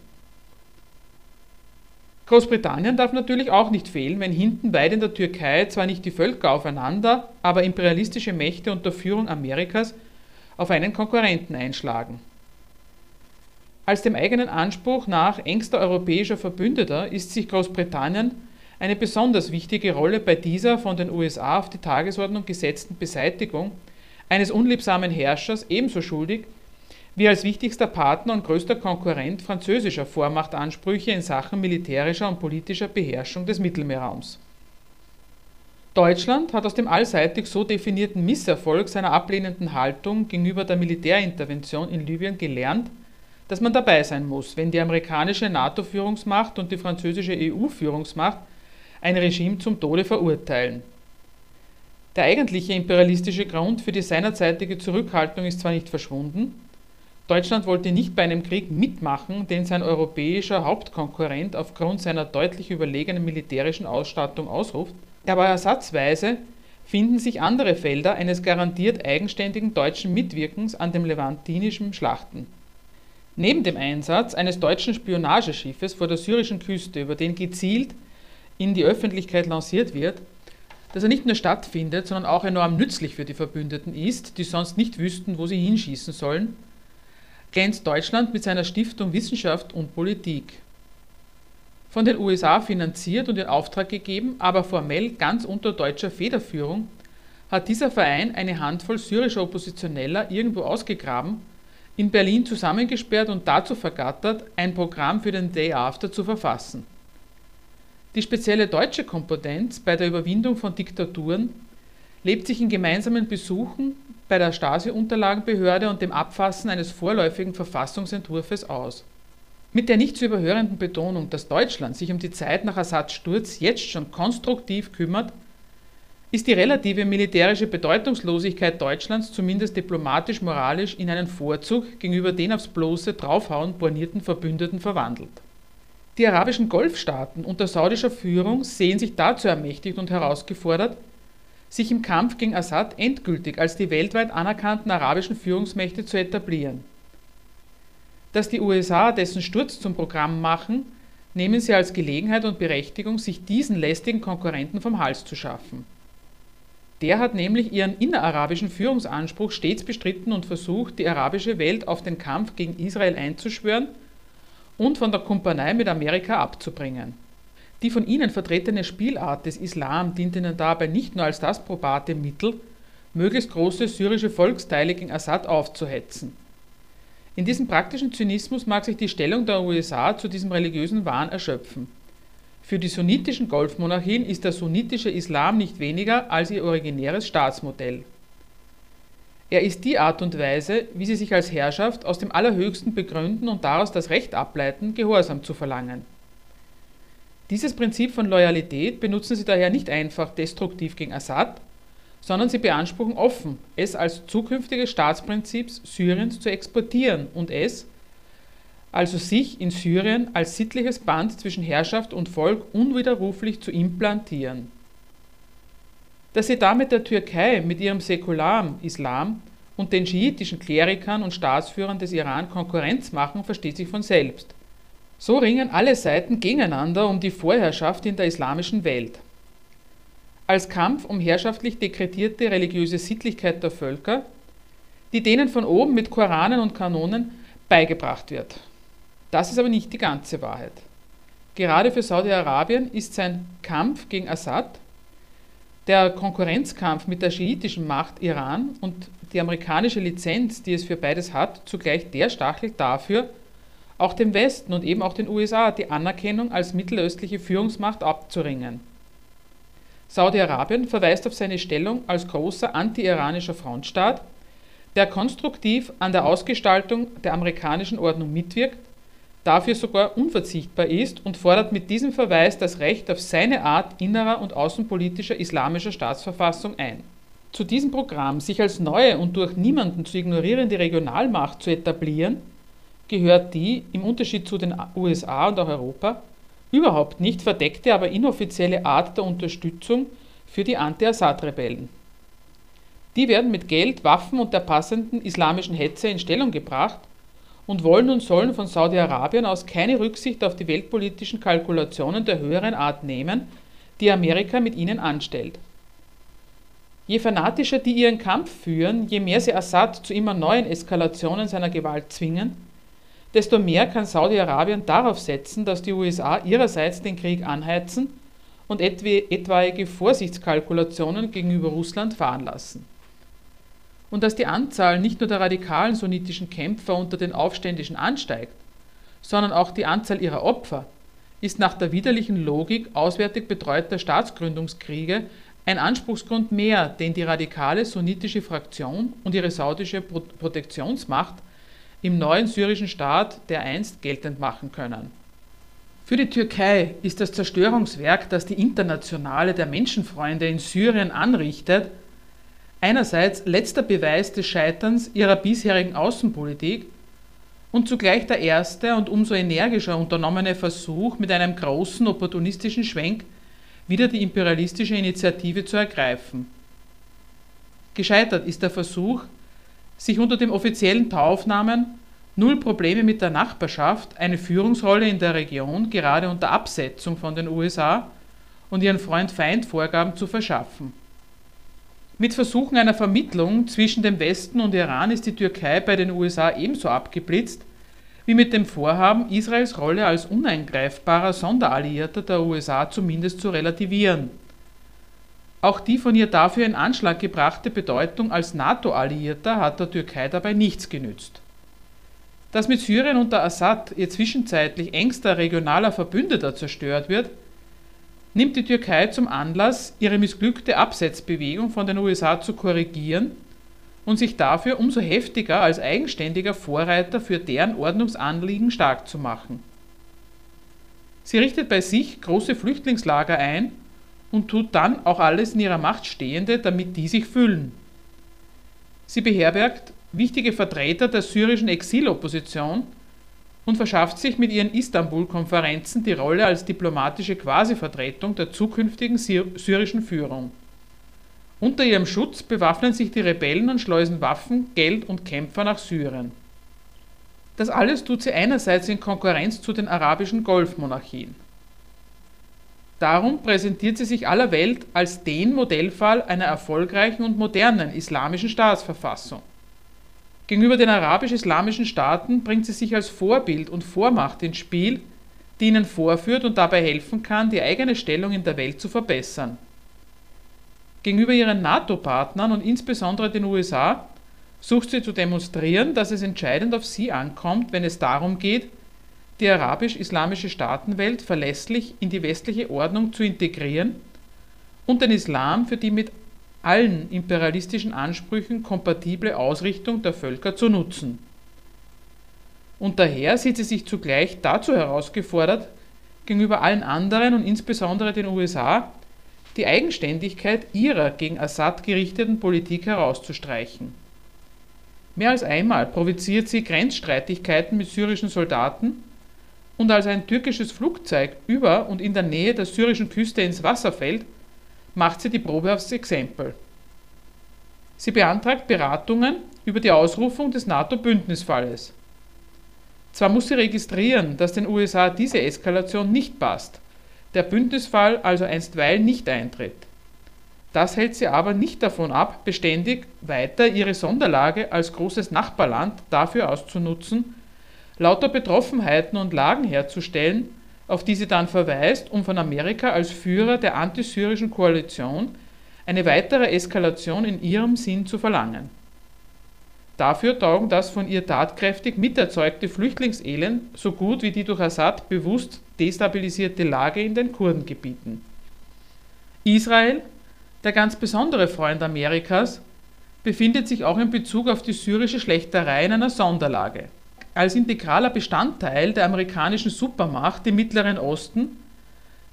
Großbritannien darf natürlich auch nicht fehlen, wenn hinten weit in der Türkei zwar nicht die Völker aufeinander, aber imperialistische Mächte unter Führung Amerikas auf einen Konkurrenten einschlagen. Als dem eigenen Anspruch nach engster europäischer Verbündeter ist sich Großbritannien eine besonders wichtige Rolle bei dieser von den USA auf die Tagesordnung gesetzten Beseitigung eines unliebsamen Herrschers ebenso schuldig wie als wichtigster Partner und größter Konkurrent französischer Vormachtansprüche in Sachen militärischer und politischer Beherrschung des Mittelmeerraums. Deutschland hat aus dem allseitig so definierten Misserfolg seiner ablehnenden Haltung gegenüber der Militärintervention in Libyen gelernt, dass man dabei sein muss, wenn die amerikanische NATO-Führungsmacht und die französische EU-Führungsmacht ein Regime zum Tode verurteilen. Der eigentliche imperialistische Grund für die seinerzeitige Zurückhaltung ist zwar nicht verschwunden, Deutschland wollte nicht bei einem Krieg mitmachen, den sein europäischer Hauptkonkurrent aufgrund seiner deutlich überlegenen militärischen Ausstattung ausruft, aber ersatzweise finden sich andere Felder eines garantiert eigenständigen deutschen Mitwirkens an dem levantinischen Schlachten. Neben dem Einsatz eines deutschen Spionageschiffes vor der syrischen Küste, über den gezielt in die Öffentlichkeit lanciert wird, dass er nicht nur stattfindet, sondern auch enorm nützlich für die Verbündeten ist, die sonst nicht wüssten, wo sie hinschießen sollen, glänzt Deutschland mit seiner Stiftung Wissenschaft und Politik. Von den USA finanziert und in Auftrag gegeben, aber formell ganz unter deutscher Federführung, hat dieser Verein eine Handvoll syrischer Oppositioneller irgendwo ausgegraben, in Berlin zusammengesperrt und dazu vergattert, ein Programm für den Day After zu verfassen. Die spezielle deutsche Kompetenz bei der Überwindung von Diktaturen lebt sich in gemeinsamen Besuchen bei der Stasi-Unterlagenbehörde und dem Abfassen eines vorläufigen Verfassungsentwurfs aus. Mit der nicht zu überhörenden Betonung, dass Deutschland sich um die Zeit nach Assads Sturz jetzt schon konstruktiv kümmert, ist die relative militärische Bedeutungslosigkeit Deutschlands zumindest diplomatisch-moralisch in einen Vorzug gegenüber den aufs bloße Draufhauen bornierten Verbündeten verwandelt. Die arabischen Golfstaaten unter saudischer Führung sehen sich dazu ermächtigt und herausgefordert, sich im Kampf gegen Assad endgültig als die weltweit anerkannten arabischen Führungsmächte zu etablieren. Dass die USA dessen Sturz zum Programm machen, nehmen sie als Gelegenheit und Berechtigung, sich diesen lästigen Konkurrenten vom Hals zu schaffen. Der hat nämlich ihren innerarabischen Führungsanspruch stets bestritten und versucht, die arabische Welt auf den Kampf gegen Israel einzuschwören und von der Kumpanei mit Amerika abzubringen. Die von ihnen vertretene Spielart des Islam dient ihnen dabei nicht nur als das probate Mittel, möglichst große syrische Volksteile gegen Assad aufzuhetzen. In diesem praktischen Zynismus mag sich die Stellung der USA zu diesem religiösen Wahn erschöpfen. Für die sunnitischen Golfmonarchien ist der sunnitische Islam nicht weniger als ihr originäres Staatsmodell. Er ist die Art und Weise, wie sie sich als Herrschaft aus dem Allerhöchsten begründen und daraus das Recht ableiten, Gehorsam zu verlangen. Dieses Prinzip von Loyalität benutzen sie daher nicht einfach destruktiv gegen Assad, sondern sie beanspruchen offen, es als zukünftiges Staatsprinzip Syriens zu exportieren und es, also sich in Syrien als sittliches Band zwischen Herrschaft und Volk unwiderruflich zu implantieren. Dass sie damit der Türkei mit ihrem säkularen Islam und den schiitischen Klerikern und Staatsführern des Iran Konkurrenz machen, versteht sich von selbst. So ringen alle Seiten gegeneinander um die Vorherrschaft in der islamischen Welt. Als Kampf um herrschaftlich dekretierte religiöse Sittlichkeit der Völker, die denen von oben mit Koranen und Kanonen beigebracht wird. Das ist aber nicht die ganze Wahrheit. Gerade für Saudi-Arabien ist sein Kampf gegen Assad der Konkurrenzkampf mit der schiitischen Macht Iran und die amerikanische Lizenz, die es für beides hat, zugleich der Stachel dafür, auch dem Westen und eben auch den USA die Anerkennung als mittelöstliche Führungsmacht abzuringen. Saudi-Arabien verweist auf seine Stellung als großer anti-iranischer Frontstaat, der konstruktiv an der Ausgestaltung der amerikanischen Ordnung mitwirkt dafür sogar unverzichtbar ist und fordert mit diesem Verweis das Recht auf seine Art innerer und außenpolitischer islamischer Staatsverfassung ein. Zu diesem Programm, sich als neue und durch niemanden zu ignorierende Regionalmacht zu etablieren, gehört die, im Unterschied zu den USA und auch Europa, überhaupt nicht verdeckte, aber inoffizielle Art der Unterstützung für die Anti-Assad-Rebellen. Die werden mit Geld, Waffen und der passenden islamischen Hetze in Stellung gebracht und wollen und sollen von Saudi-Arabien aus keine Rücksicht auf die weltpolitischen Kalkulationen der höheren Art nehmen, die Amerika mit ihnen anstellt. Je fanatischer die ihren Kampf führen, je mehr sie Assad zu immer neuen Eskalationen seiner Gewalt zwingen, desto mehr kann Saudi-Arabien darauf setzen, dass die USA ihrerseits den Krieg anheizen und etwaige Vorsichtskalkulationen gegenüber Russland fahren lassen und dass die Anzahl nicht nur der radikalen sunnitischen Kämpfer unter den Aufständischen ansteigt, sondern auch die Anzahl ihrer Opfer, ist nach der widerlichen Logik auswärtig betreuter Staatsgründungskriege ein Anspruchsgrund mehr, den die radikale sunnitische Fraktion und ihre saudische Protektionsmacht im neuen syrischen Staat dereinst geltend machen können. Für die Türkei ist das Zerstörungswerk, das die Internationale der Menschenfreunde in Syrien anrichtet, einerseits letzter Beweis des Scheiterns ihrer bisherigen Außenpolitik und zugleich der erste und umso energischer unternommene Versuch, mit einem großen opportunistischen Schwenk wieder die imperialistische Initiative zu ergreifen. Gescheitert ist der Versuch, sich unter dem offiziellen Tauaufnahmen Null Probleme mit der Nachbarschaft eine Führungsrolle in der Region gerade unter Absetzung von den USA und ihren Freund-Feind-Vorgaben zu verschaffen. Mit Versuchen einer Vermittlung zwischen dem Westen und Iran ist die Türkei bei den USA ebenso abgeblitzt wie mit dem Vorhaben, Israels Rolle als uneingreifbarer Sonderalliierter der USA zumindest zu relativieren. Auch die von ihr dafür in Anschlag gebrachte Bedeutung als NATO-Alliierter hat der Türkei dabei nichts genützt. Dass mit Syrien unter Assad ihr zwischenzeitlich engster regionaler Verbündeter zerstört wird, nimmt die Türkei zum Anlass, ihre missglückte Absetzbewegung von den USA zu korrigieren und sich dafür umso heftiger als eigenständiger Vorreiter für deren Ordnungsanliegen stark zu machen. Sie richtet bei sich große Flüchtlingslager ein und tut dann auch alles in ihrer Macht Stehende, damit die sich füllen. Sie beherbergt wichtige Vertreter der syrischen Exilopposition und verschafft sich mit ihren Istanbul-Konferenzen die Rolle als diplomatische Quasi-Vertretung der zukünftigen syrischen Führung. Unter ihrem Schutz bewaffnen sich die Rebellen und schleusen Waffen, Geld und Kämpfer nach Syrien. Das alles tut sie einerseits in Konkurrenz zu den arabischen Golfmonarchien. Darum präsentiert sie sich aller Welt als den Modellfall einer erfolgreichen und modernen islamischen Staatsverfassung. Gegenüber den arabisch-islamischen Staaten bringt sie sich als Vorbild und Vormacht ins Spiel, die ihnen vorführt und dabei helfen kann, die eigene Stellung in der Welt zu verbessern. Gegenüber ihren NATO-Partnern und insbesondere den USA sucht sie zu demonstrieren, dass es entscheidend auf sie ankommt, wenn es darum geht, die arabisch-islamische Staatenwelt verlässlich in die westliche Ordnung zu integrieren und den Islam für die mit allen imperialistischen Ansprüchen kompatible Ausrichtung der Völker zu nutzen. Und daher sieht sie sich zugleich dazu herausgefordert, gegenüber allen anderen und insbesondere den USA die Eigenständigkeit ihrer gegen Assad gerichteten Politik herauszustreichen. Mehr als einmal provoziert sie Grenzstreitigkeiten mit syrischen Soldaten und als ein türkisches Flugzeug über und in der Nähe der syrischen Küste ins Wasser fällt, macht sie die Probe aufs Exempel. Sie beantragt Beratungen über die Ausrufung des NATO-Bündnisfalles. Zwar muss sie registrieren, dass den USA diese Eskalation nicht passt, der Bündnisfall also einstweilen nicht eintritt. Das hält sie aber nicht davon ab, beständig weiter ihre Sonderlage als großes Nachbarland dafür auszunutzen, lauter Betroffenheiten und Lagen herzustellen, auf die sie dann verweist, um von Amerika als Führer der antisyrischen Koalition eine weitere Eskalation in ihrem Sinn zu verlangen. Dafür taugen das von ihr tatkräftig miterzeugte Flüchtlingselend so gut wie die durch Assad bewusst destabilisierte Lage in den Kurdengebieten. Israel, der ganz besondere Freund Amerikas, befindet sich auch in Bezug auf die syrische Schlächterei in einer Sonderlage. Als integraler Bestandteil der amerikanischen Supermacht im Mittleren Osten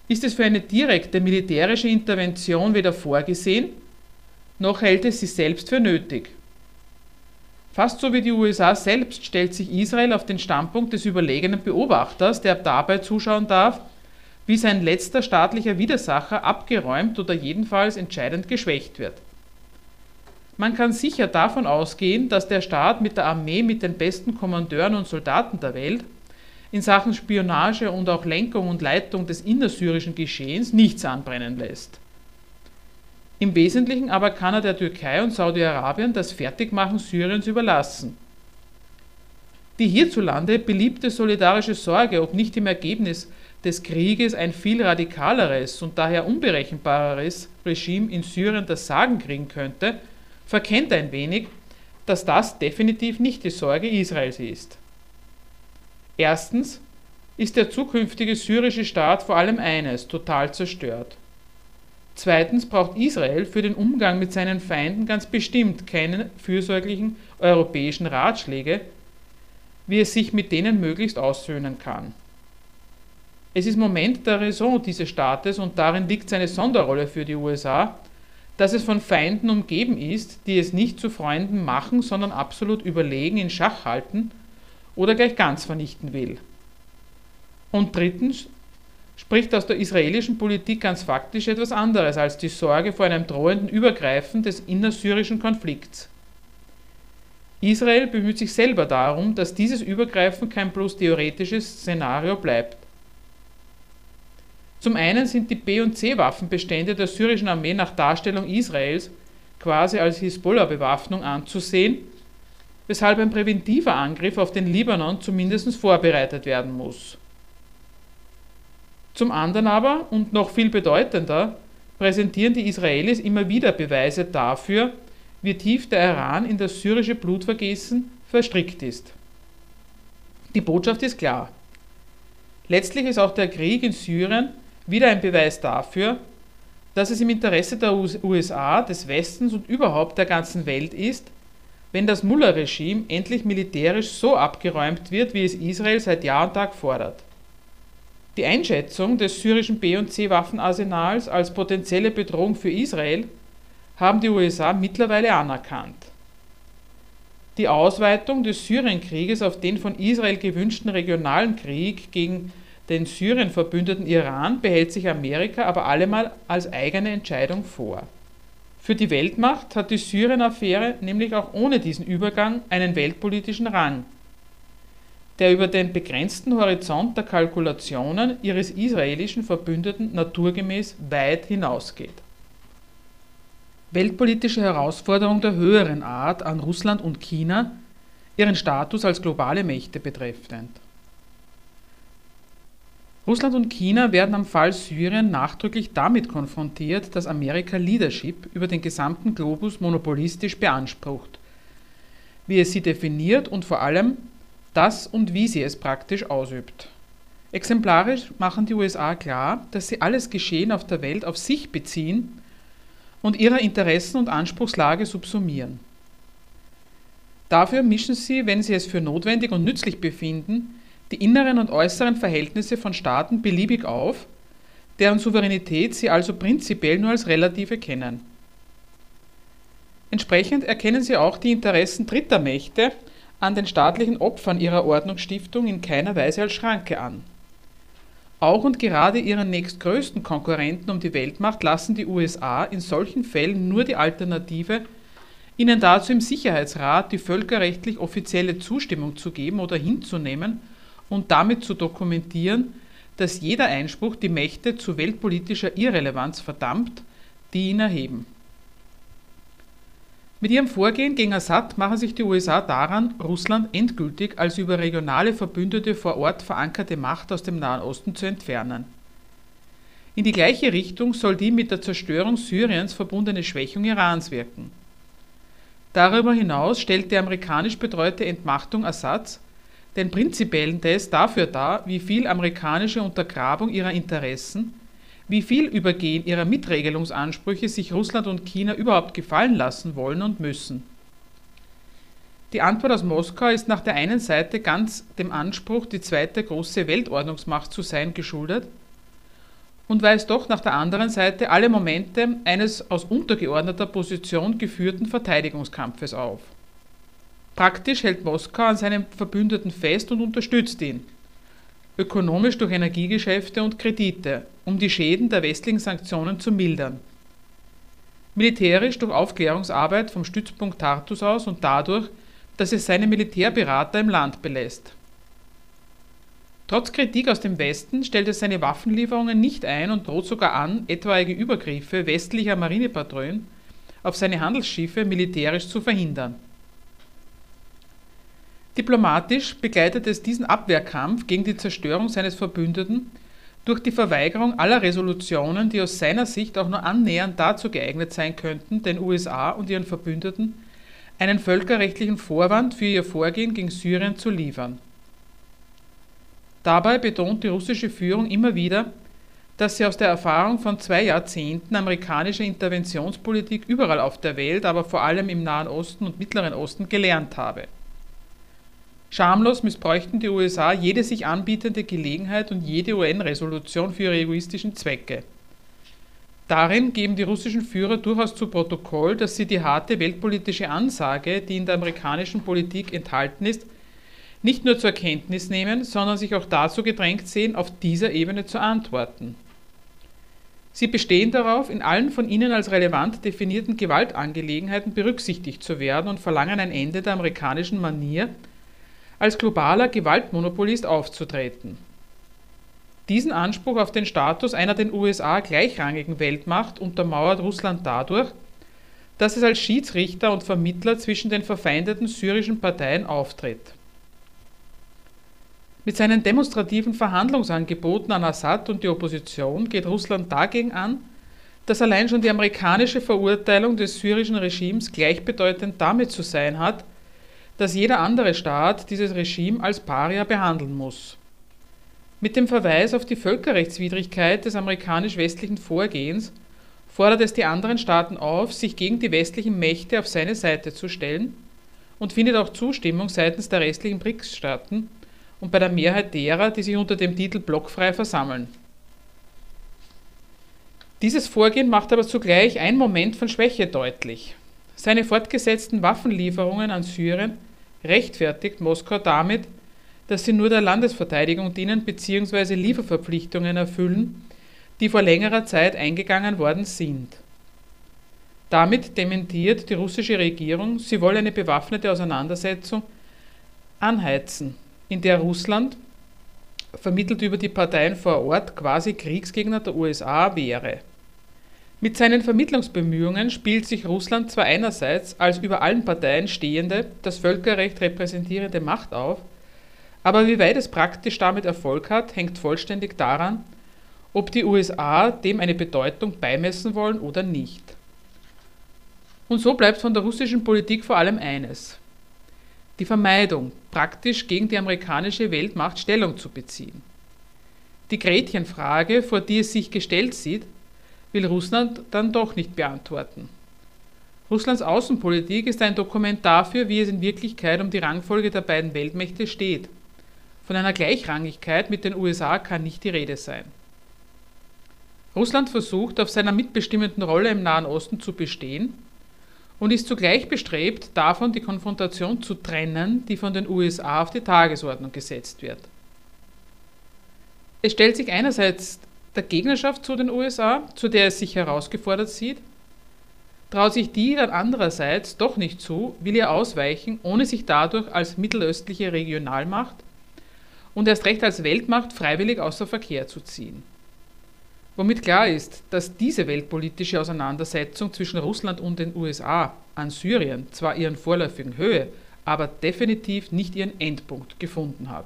ist es für eine direkte militärische Intervention weder vorgesehen, noch hält es sie selbst für nötig. Fast so wie die USA selbst stellt sich Israel auf den Standpunkt des überlegenen Beobachters, der dabei zuschauen darf, wie sein letzter staatlicher Widersacher abgeräumt oder jedenfalls entscheidend geschwächt wird. Man kann sicher davon ausgehen, dass der Staat mit der Armee mit den besten Kommandeuren und Soldaten der Welt in Sachen Spionage und auch Lenkung und Leitung des innersyrischen Geschehens nichts anbrennen lässt. Im Wesentlichen aber kann er der Türkei und Saudi-Arabien das Fertigmachen Syriens überlassen. Die hierzulande beliebte solidarische Sorge, ob nicht im Ergebnis des Krieges ein viel radikaleres und daher unberechenbareres Regime in Syrien das Sagen kriegen könnte, verkennt ein wenig, dass das definitiv nicht die Sorge Israels ist. Erstens ist der zukünftige syrische Staat vor allem eines, total zerstört. Zweitens braucht Israel für den Umgang mit seinen Feinden ganz bestimmt keine fürsorglichen europäischen Ratschläge, wie es sich mit denen möglichst aussöhnen kann. Es ist Moment der Raison dieses Staates und darin liegt seine Sonderrolle für die USA, dass es von Feinden umgeben ist, die es nicht zu Freunden machen, sondern absolut überlegen in Schach halten oder gleich ganz vernichten will. Und drittens spricht aus der israelischen Politik ganz faktisch etwas anderes als die Sorge vor einem drohenden Übergreifen des innersyrischen Konflikts. Israel bemüht sich selber darum, dass dieses Übergreifen kein bloß theoretisches Szenario bleibt. Zum einen sind die B- und C-Waffenbestände der syrischen Armee nach Darstellung Israels quasi als Hisbollah-Bewaffnung anzusehen weshalb ein präventiver Angriff auf den Libanon zumindest vorbereitet werden muss. Zum anderen aber, und noch viel bedeutender, präsentieren die Israelis immer wieder Beweise dafür, wie tief der Iran in das syrische Blutvergessen verstrickt ist. Die Botschaft ist klar. Letztlich ist auch der Krieg in Syrien wieder ein Beweis dafür, dass es im Interesse der USA, des Westens und überhaupt der ganzen Welt ist, wenn das Mullah-Regime endlich militärisch so abgeräumt wird, wie es Israel seit Jahr und Tag fordert. Die Einschätzung des syrischen B- und C-Waffenarsenals als potenzielle Bedrohung für Israel haben die USA mittlerweile anerkannt. Die Ausweitung des Syrienkrieges auf den von Israel gewünschten regionalen Krieg gegen den Syrien verbündeten Iran behält sich Amerika aber allemal als eigene Entscheidung vor. Für die Weltmacht hat die Syrien-Affäre nämlich auch ohne diesen Übergang einen weltpolitischen Rang der über den begrenzten Horizont der Kalkulationen ihres israelischen Verbündeten naturgemäß weit hinausgeht. Weltpolitische Herausforderung der höheren Art an Russland und China, ihren Status als globale Mächte betreffend. Russland und China werden am Fall Syrien nachdrücklich damit konfrontiert, dass Amerika Leadership über den gesamten Globus monopolistisch beansprucht, wie es sie definiert und vor allem das und wie sie es praktisch ausübt. Exemplarisch machen die USA klar, dass sie alles Geschehen auf der Welt auf sich beziehen und ihrer Interessen und Anspruchslage subsumieren. Dafür mischen sie, wenn sie es für notwendig und nützlich befinden, die inneren und äußeren Verhältnisse von Staaten beliebig auf, deren Souveränität sie also prinzipiell nur als relative kennen. Entsprechend erkennen sie auch die Interessen dritter Mächte an den staatlichen Opfern ihrer Ordnungsstiftung in keiner Weise als Schranke an. Auch und gerade ihren nächstgrößten Konkurrenten um die Weltmacht lassen die USA in solchen Fällen nur die Alternative, ihnen dazu im Sicherheitsrat die völkerrechtlich offizielle Zustimmung zu geben oder hinzunehmen und damit zu dokumentieren, dass jeder Einspruch die Mächte zu weltpolitischer Irrelevanz verdammt, die ihn erheben. Mit ihrem Vorgehen gegen Assad machen sich die USA daran, Russland endgültig als über regionale Verbündete vor Ort verankerte Macht aus dem Nahen Osten zu entfernen. In die gleiche Richtung soll die mit der Zerstörung Syriens verbundene Schwächung Irans wirken. Darüber hinaus stellt die amerikanisch betreute Entmachtung Assads den prinzipiellen Test dafür dar, wie viel amerikanische Untergrabung ihrer Interessen wie viel Übergehen ihrer Mitregelungsansprüche sich Russland und China überhaupt gefallen lassen wollen und müssen. Die Antwort aus Moskau ist nach der einen Seite ganz dem Anspruch, die zweite große Weltordnungsmacht zu sein, geschuldet und weist doch nach der anderen Seite alle Momente eines aus untergeordneter Position geführten Verteidigungskampfes auf. Praktisch hält Moskau an seinem Verbündeten fest und unterstützt ihn. Ökonomisch durch Energiegeschäfte und Kredite, um die Schäden der westlichen Sanktionen zu mildern, militärisch durch Aufklärungsarbeit vom Stützpunkt Tartus aus und dadurch, dass es seine Militärberater im Land belässt. Trotz Kritik aus dem Westen stellt es seine Waffenlieferungen nicht ein und droht sogar an, etwaige Übergriffe westlicher Marinepatrouillen auf seine Handelsschiffe militärisch zu verhindern Diplomatisch begleitet es diesen Abwehrkampf gegen die Zerstörung seines Verbündeten durch die Verweigerung aller Resolutionen, die aus seiner Sicht auch nur annähernd dazu geeignet sein könnten, den USA und ihren Verbündeten einen völkerrechtlichen Vorwand für ihr Vorgehen gegen Syrien zu liefern. Dabei betont die russische Führung immer wieder, dass sie aus der Erfahrung von zwei Jahrzehnten amerikanischer Interventionspolitik überall auf der Welt, aber vor allem im Nahen Osten und Mittleren Osten gelernt habe. Schamlos missbräuchten die USA jede sich anbietende Gelegenheit und jede UN-Resolution für ihre egoistischen Zwecke. Darin geben die russischen Führer durchaus zu Protokoll, dass sie die harte weltpolitische Ansage, die in der amerikanischen Politik enthalten ist, nicht nur zur Kenntnis nehmen, sondern sich auch dazu gedrängt sehen, auf dieser Ebene zu antworten. Sie bestehen darauf, in allen von ihnen als relevant definierten Gewaltangelegenheiten berücksichtigt zu werden und verlangen ein Ende der amerikanischen Manier, als globaler Gewaltmonopolist aufzutreten. Diesen Anspruch auf den Status einer den USA gleichrangigen Weltmacht untermauert Russland dadurch, dass es als Schiedsrichter und Vermittler zwischen den verfeindeten syrischen Parteien auftritt. Mit seinen demonstrativen Verhandlungsangeboten an Assad und die Opposition geht Russland dagegen an, dass allein schon die amerikanische Verurteilung des syrischen Regimes gleichbedeutend damit zu sein hat, dass jeder andere Staat dieses Regime als Paria behandeln muss. Mit dem Verweis auf die Völkerrechtswidrigkeit des amerikanisch-westlichen Vorgehens fordert es die anderen Staaten auf, sich gegen die westlichen Mächte auf seine Seite zu stellen und findet auch Zustimmung seitens der restlichen BRICS-Staaten und bei der Mehrheit derer, die sich unter dem Titel blockfrei versammeln. Dieses Vorgehen macht aber zugleich einen Moment von Schwäche deutlich. Seine fortgesetzten Waffenlieferungen an Syrien rechtfertigt Moskau damit, dass sie nur der Landesverteidigung dienen bzw. Lieferverpflichtungen erfüllen, die vor längerer Zeit eingegangen worden sind. Damit dementiert die russische Regierung, sie wolle eine bewaffnete Auseinandersetzung anheizen, in der Russland, vermittelt über die Parteien vor Ort, quasi Kriegsgegner der USA wäre. Mit seinen Vermittlungsbemühungen spielt sich Russland zwar einerseits als über allen Parteien stehende, das Völkerrecht repräsentierende Macht auf, aber wie weit es praktisch damit Erfolg hat, hängt vollständig daran, ob die USA dem eine Bedeutung beimessen wollen oder nicht. Und so bleibt von der russischen Politik vor allem eines. Die Vermeidung, praktisch gegen die amerikanische Weltmacht Stellung zu beziehen. Die Gretchenfrage, vor die es sich gestellt sieht, will Russland dann doch nicht beantworten. Russlands Außenpolitik ist ein Dokument dafür, wie es in Wirklichkeit um die Rangfolge der beiden Weltmächte steht. Von einer Gleichrangigkeit mit den USA kann nicht die Rede sein. Russland versucht, auf seiner mitbestimmenden Rolle im Nahen Osten zu bestehen und ist zugleich bestrebt, davon die Konfrontation zu trennen, die von den USA auf die Tagesordnung gesetzt wird. Es stellt sich einerseits der Gegnerschaft zu den USA, zu der es sich herausgefordert sieht, traut sich die dann andererseits doch nicht zu, will ihr ausweichen, ohne sich dadurch als mittelöstliche Regionalmacht und erst recht als Weltmacht freiwillig außer Verkehr zu ziehen. Womit klar ist, dass diese weltpolitische Auseinandersetzung zwischen Russland und den USA an Syrien zwar ihren vorläufigen Höhe, aber definitiv nicht ihren Endpunkt gefunden hat.